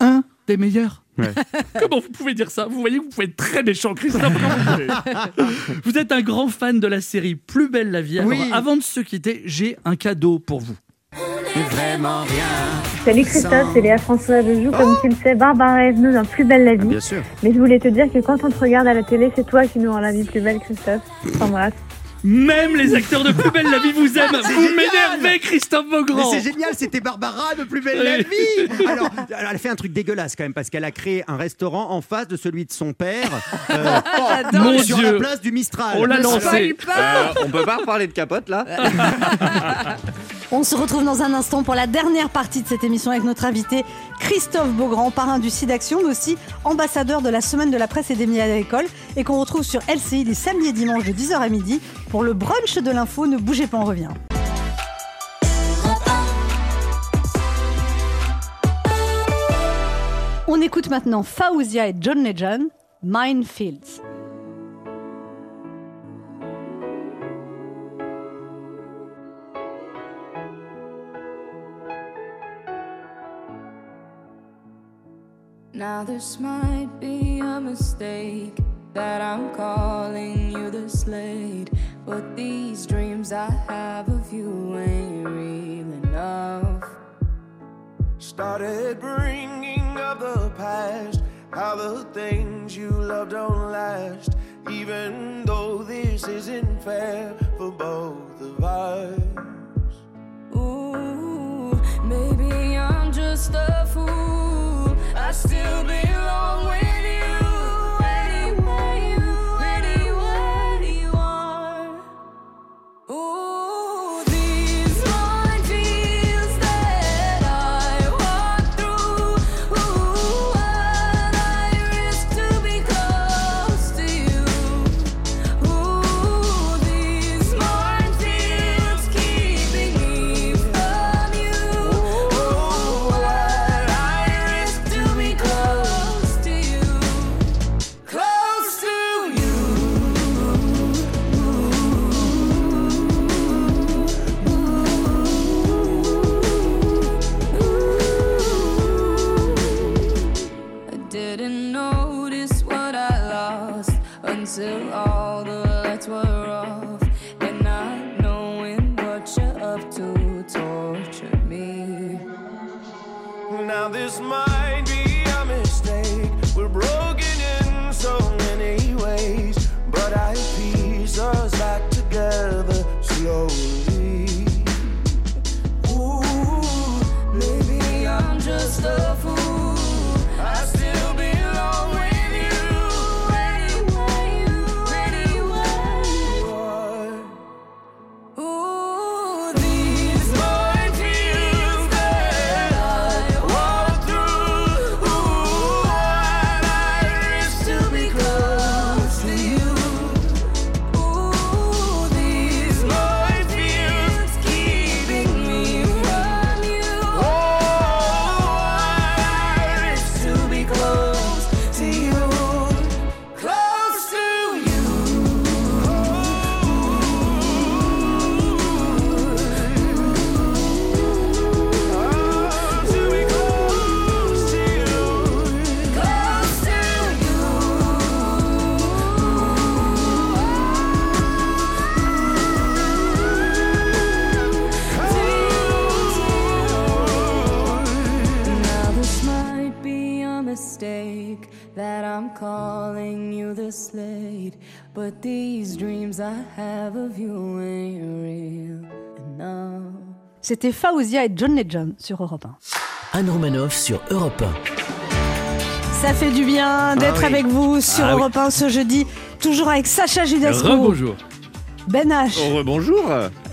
Un des meilleurs.
Ouais.
Comment vous pouvez dire ça? Vous voyez que vous pouvez être très méchant, Christophe. Vous êtes un grand fan de la série Plus belle la vie. Alors,
Oui.
avant de se quitter, j'ai un cadeau pour vous.
Vraiment rien.
Salut Christophe, c'est Léa François. Je joue, comme tu le sais, Barbara Esnou dans Plus belle la vie.
Bien sûr.
Mais je voulais te dire que quand on te regarde à la télé, c'est toi qui nous rend la vie plus belle, Christophe. T'embrasse.
Même les acteurs de Plus belle la vie vous aiment.
C'est
Vous m'énervez, Christophe
Mais
Beaugrand.
c'est génial, c'était Barbara de Plus belle la vie. Alors, elle a fait un truc dégueulasse quand même parce qu'elle a créé un restaurant en face de celui de son père, euh,
Mon
sur
Dieu.
la place du Mistral.
On l'a
Alors,
lancé.
Euh, on peut pas reparler de capote là
On se retrouve dans un instant pour la dernière partie de cette émission avec notre invité Christophe Beaugrand, parrain du SIDAction, mais aussi ambassadeur de la semaine de la presse et des médias à l'école, et qu'on retrouve sur LCI les samedis et dimanches de 10h à midi pour le brunch de l'info. Ne bougez pas, on revient. On écoute maintenant Faouzia et John Legend, Minefields.
Now this might be a mistake that I'm calling you the slate, but these dreams I have of you ain't real enough.
Started bringing up the past, how the things you love don't last. Even though this isn't fair for both of us.
Ooh, maybe I'm just a fool. I still belong with
C'était Faouzia et John Legend sur Europe 1.
Anne Romanoff sur Europe
Ça fait du bien d'être
Ah oui.
avec vous sur
Ah.
Europe 1 ce jeudi, toujours avec Sacha
1.
Judasco,
Rebonjour.
Ben H,
Oh, bonjour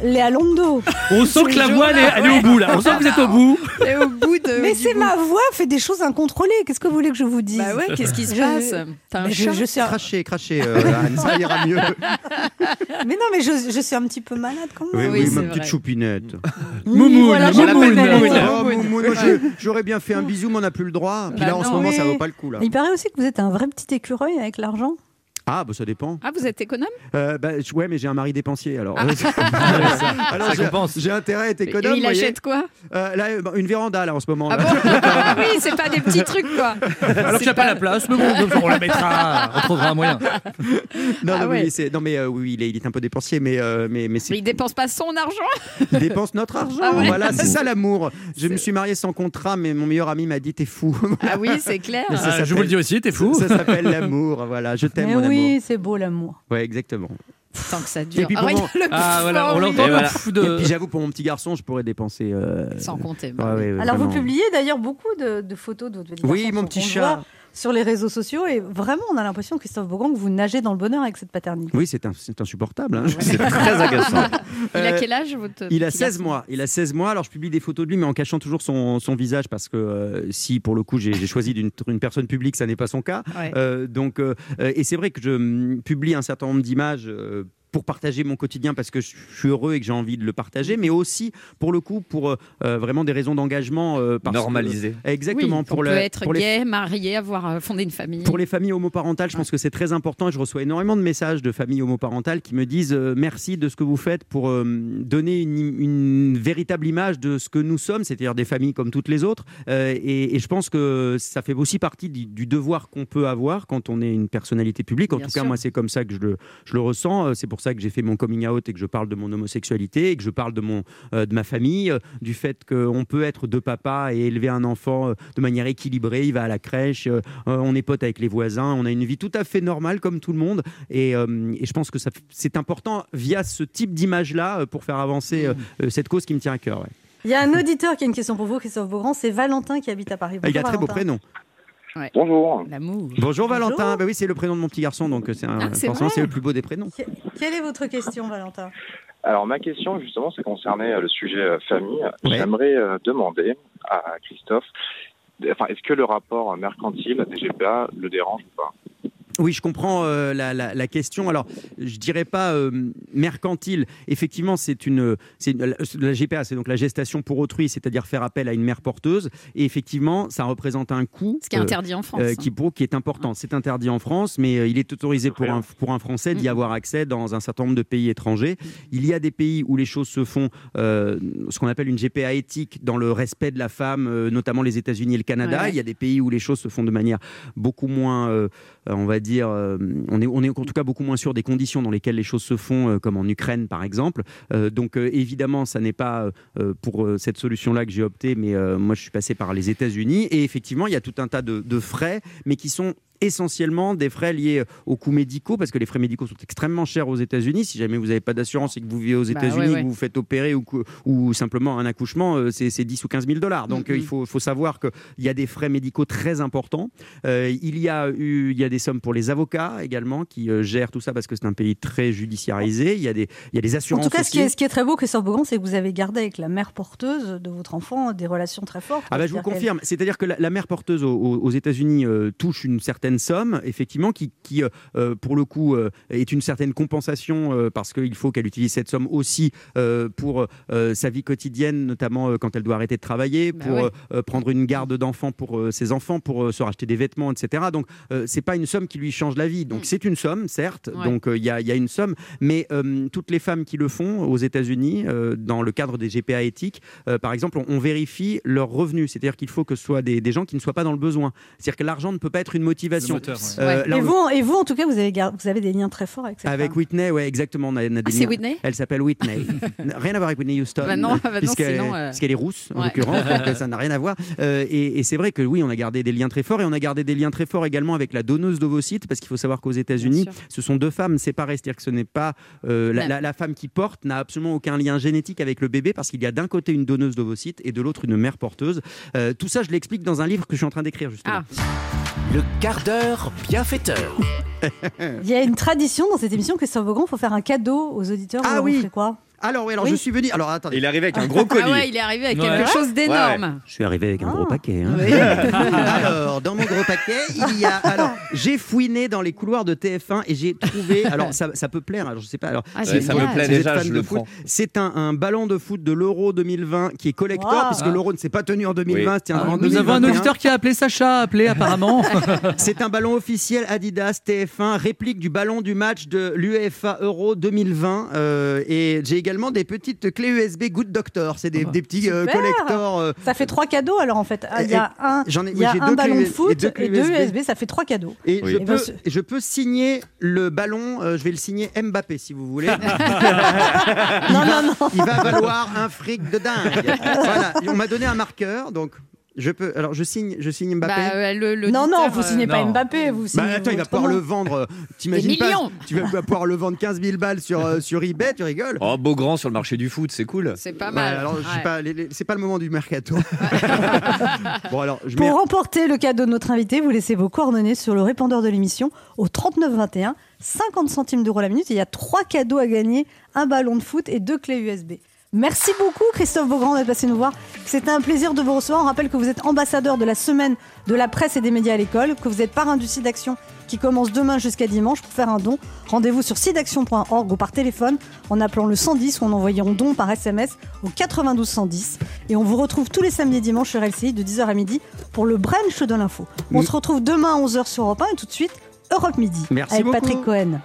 Léa Londo.
On sent que la voix, elle est, elle est au bout là. On sent que vous êtes au bout.
Et au bout de.
Mais
du
c'est
bout.
ma voix fait des choses incontrôlées. Qu'est-ce que vous voulez que je vous dise
Bah ouais, qu'est-ce qui se
Je-
passe T'as un
Mais je,
chat
je suis un-
Crachez, crachez, euh, Anne, ça ira mieux.
Mais non, mais je, je suis un petit peu malade quand même.
oui,
Oui,
ma petite
vrai.
choupinette.
Moumoune,
voilà,
Moumoune,
je l'appelle
Moumoune.
Moumoune.
Oh, Moumoune, moi, je- J'aurais bien fait un bisou, mais on n'a plus le droit. Puis
Bah
là, en ce
non.
moment, ça vaut pas le coup. Là.
Il paraît aussi que vous êtes un vrai petit écureuil avec l'argent.
Ah, bah ça dépend.
Ah, vous êtes économe?
Euh, bah, ouais, mais j'ai un mari dépensier, alors.
Ah.
alors
ça
j'ai- intérêt à être économe.
Et il
voyez.
achète quoi?
Euh, Là, euh, une véranda, là, en ce moment.
Ah
là.
bon? Ah Oui, c'est pas des petits trucs quoi.
Alors qu'il n'y a pas la place, mais bon, on la mettra, on trouvera un moyen.
non,
Ah
non,
ouais.
oui, c'est- non, mais euh, oui, il est, il est un peu dépensier, mais, euh, mais, mais c'est-
Mais il dépense pas son argent?
il dépense notre argent.
Ah ouais.
Voilà, c'est ça l'amour. Je me suis marié sans contrat, mais mon meilleur ami m'a dit T'es fou.
Ah oui, c'est clair.
Mais ça
Ah, je vous le dis aussi, t'es fou.
Ça s'appelle l'amour. Voilà, je t'aime,
Mais
mon
oui, c'est beau l'amour.
Ouais, exactement.
Tant que ça
Et
dure.
puis, pour
Ah,
mon-
le
Ah, voilà, on l'entend,
voilà.
de-
Et puis j'avoue, pour mon petit garçon, je pourrais dépenser. euh,
Sans compter.
ouais,
bah oui.
ouais, ouais,
Alors vous publiez d'ailleurs beaucoup de, de photos de votre petit
Oui,
garçon
mon petit
voit
chat.
Sur les réseaux sociaux et vraiment on a l'impression Christophe Beaugrand que vous nagez dans le bonheur avec cette paternité.
Oui, c'est insupportable. hein.
C'est très agaçant.
Il a
Euh,
quel âge votre
Il a
petit
16
garçon
mois. Il a 16 mois. Alors je publie des photos de lui, mais en cachant toujours son, son visage parce que euh, si pour le coup j'ai choisi d'une une personne publique, ça n'est pas son cas.
Ouais.
Euh, donc euh, et c'est vrai que je hum, publie un certain nombre d'images. Euh, pour partager mon quotidien parce que je suis heureux et que j'ai envie de le partager, mais aussi pour le coup pour euh, vraiment des raisons d'engagement. euh,
Normaliser.
exactement.
Oui,
pour
on
la-
peut être
pour les-
gay, marié, avoir euh, fondé une famille.
pour les familles homoparentales, je pense que c'est très important et je reçois énormément de messages de familles homoparentales qui me disent euh, merci de ce que vous faites pour euh, donner une, une véritable image de ce que nous sommes, c'est-à-dire des familles comme toutes les autres. Euh, et, et je pense que ça fait aussi partie du, du devoir qu'on peut avoir quand on est une personnalité publique. En
Bien
tout cas, moi, c'est comme ça que je le, je le ressens. Euh, C'est pour ça que j'ai fait mon coming out et que je parle de mon homosexualité et que je parle de, mon, euh, de ma famille, euh, du fait qu'on peut être deux papas et élever un enfant euh, de manière équilibrée. Il va à la crèche, on est potes avec les voisins, on a une vie tout à fait normale comme tout le monde. Et, euh, et je pense que c'est important via ce type d'image-là euh, pour faire avancer euh, euh, cette cause qui me tient à cœur. ouais.
Il y a un auditeur qui a une question pour vous, Christophe Beaugrand, c'est Valentin qui habite à Paris.
Ah, il a
Bonjour,
très beau
Valentin.
Bonjour.
L'amour.
Bonjour Valentin. Bah oui, c'est le prénom de mon petit garçon, donc euh, c'est un-
Ah, c'est
forcément
vrai
c'est le plus beau des prénoms.
Que- Quelle est votre question, Valentin?
Alors ma question justement, ça concernait euh, le sujet euh, famille.
Ouais.
J'aimerais euh, demander à Christophe, enfin, est-ce que le rapport mercantile des GPA le dérange ou pas?
Oui, je comprends euh, la, la- la question. Alors, je dirais pas euh, mercantile. Effectivement, c'est une, la, GPA, c'est donc la gestation pour autrui, c'est-à-dire faire appel à une mère porteuse. Et effectivement, ça représente un coût.
Ce qui est interdit en France,
qui, pour- qui est important. C'est interdit en France, mais euh, il est autorisé pour un, pour un Français d'y avoir accès dans un certain nombre de pays étrangers. Il y a des pays où les choses se font, euh, ce qu'on appelle une GPA éthique, dans le respect de la femme, euh, notamment les États-Unis et le Canada.
Ouais.
Il y a des pays où les choses se font de manière beaucoup moins, euh, euh, on va dire, euh, on, est, en tout cas beaucoup moins sûr des conditions dans lesquelles les choses se font, euh, comme en Ukraine par exemple. Euh, donc évidemment, ça n'est pas pour cette solution-là que j'ai opté, mais moi je suis passé par les États-Unis et effectivement, il y a tout un tas de frais, mais qui sont essentiellement des frais liés aux coûts médicaux parce que les frais médicaux sont extrêmement chers aux États-Unis. Si jamais vous n'avez pas d'assurance et que vous vivez aux
Bah,
États-Unis,
ouais, ouais.
que vous vous faites opérer ou, simplement un accouchement, euh, c'est c'est 10 ou 15 000 dollars. Donc euh, il faut, faut savoir qu'il y a des frais médicaux très importants. Euh, il, y a eu, il y a des sommes pour les avocats également qui euh, gèrent tout ça parce que c'est un pays très judiciarisé. Il y a des, il y a des
En
assurances
tout cas, ce qui, est, ce qui est très beau, Christophe c'est que vous avez gardé avec la mère porteuse de votre enfant des relations très fortes.
Ah bah, je vous confirme. C'est-à-dire que la, la mère porteuse aux, aux- aux États-Unis euh, touche une certaine somme, effectivement, qui, qui, euh, euh, pour le coup, euh, est une certaine compensation euh, parce qu'il faut qu'elle utilise cette somme aussi euh, pour euh, sa vie quotidienne, notamment quand elle doit arrêter de travailler,
Bah
pour
ouais.
prendre une garde d'enfants pour ses enfants, pour se racheter des vêtements, etc. Donc, c'est pas une somme qui lui change la vie. Donc, c'est une somme, certes.
Ouais.
Donc, il y, a, y a une somme, mais toutes les femmes qui le font aux États-Unis, dans le cadre des GPA éthiques, par exemple, on, on vérifie leurs revenus. C'est-à-dire qu'il faut que ce soit des, des gens qui ne soient pas dans le besoin. C'est-à-dire que l'argent ne peut pas être une motivation.
Moteur, ouais.
Euh,
et, vous, et vous, en tout cas, vous avez, gar- vous avez des liens très forts avec cette
avec
femme.
Whitney, ouais, exactement. On a, on a des
Ah, c'est
liens.
Whitney
Elle s'appelle Whitney. Rien à voir avec Whitney Houston.
Bah non, bah non,
puisqu'elle
euh,
est rousse, en
Ouais.
l'occurrence. donc ça n'a rien à voir. Euh, et et c'est vrai que oui, on a gardé des liens très forts. Et on a gardé des liens très forts également avec la donneuse d'ovocytes, parce qu'il faut savoir qu'aux États-Unis, ce sont deux femmes séparées. C'est-à-dire que ce n'est pas. euh, la, la- la femme qui porte n'a absolument aucun lien génétique avec le bébé, parce qu'il y a d'un côté une donneuse d'ovocytes et de l'autre une mère porteuse. Euh, tout ça, je l'explique dans un livre que je suis en train d'écrire, justement.
Ah,
Le quart d'heure bienfaiteur.
Il y a une tradition dans cette émission, Christophe Beaugrand, il faut faire un cadeau aux auditeurs.
Ah oui.
quoi?
Alors, oui, alors
Oui.
je suis venu. Alors, attendez.
Il est arrivé avec un gros colis.
ah ouais, il est arrivé avec
Ouais.
quelque chose d'énorme.
Je suis arrivé avec un
Ah.
gros paquet. hein.
Oui.
alors, dans mon gros paquet, il y a. Alors, j'ai fouiné dans les couloirs de TF1 et j'ai trouvé. Alors, ça, ça peut plaire. Alors, je sais pas. Alors,
Ah, ça me
si
plaît
vous êtes
déjà,
fan
je
de
le
foot,
prends.
C'est un, un ballon de foot de l'Euro 2020 qui est collector,
Wow.
puisque
Ah.
l'Euro ne s'est pas tenu en 2020,
Oui.
Ah,
en
nous avons un
2021.
auditeur qui a appelé Sacha, appelé apparemment.
C'est un ballon officiel Adidas TF1, réplique du ballon du match de l'UEFA Euro 2020. euh, et j'ai également des petites clés USB Good Doctor. C'est des, des petits euh, collectors. euh,
Ça fait trois cadeaux alors en fait. Ah, Il y a un,
J'en ai-
il y
oui,
a
j'ai
un
deux
ballon
clés
de
et
foot
deux
et
clés
deux
USB.
USB, ça fait trois cadeaux.
Et
Oui.
je,
Eh ben,
peux, je peux signer le ballon, euh, je vais le signer Mbappé si vous voulez.
Non, non, non.
Il va valoir un fric de dingue. voilà, on m'a donné un marqueur, donc Je peux. Alors, je signe, je signe Mbappé?
Bah, euh, le- le
Non, non, vous signez
euh,
pas
non.
Mbappé, vous signez
Bah attends, il va pouvoir le vendre. euh, T'imagines
Des
pas
millions.
Tu vas pouvoir le vendre 15 000 balles sur, euh, sur eBay, tu rigoles?
Oh, beau grand sur le marché du foot, c'est cool.
C'est pas
Ouais,
mal.
alors,
Ouais.
pas, c'est pas le moment du mercato. bon, alors, je
Pour remporter le cadeau de notre invité, vous laissez vos coordonnées sur le répondeur de l'émission au 3921, 50 centimes d'euros la minute. Et il y a trois cadeaux à gagner un ballon de foot et deux clés USB. Merci beaucoup Christophe Beaugrand d'être passé nous voir. C'était un plaisir de vous recevoir. On rappelle que vous êtes ambassadeur de la semaine de la presse et des médias à l'école, que vous êtes parrain du site d'action qui commence demain jusqu'à dimanche pour faire un don. Rendez-vous sur sidaction.org ou par téléphone en appelant le 110 ou en envoyant don par SMS au 92 110. Et on vous retrouve tous les samedis et dimanches sur LCI de 10h à midi pour le brunch de l'info. On se retrouve demain à 11h sur Europe 1 et tout de suite Europe Midi
Merci
avec
beaucoup.
Patrick Cohen.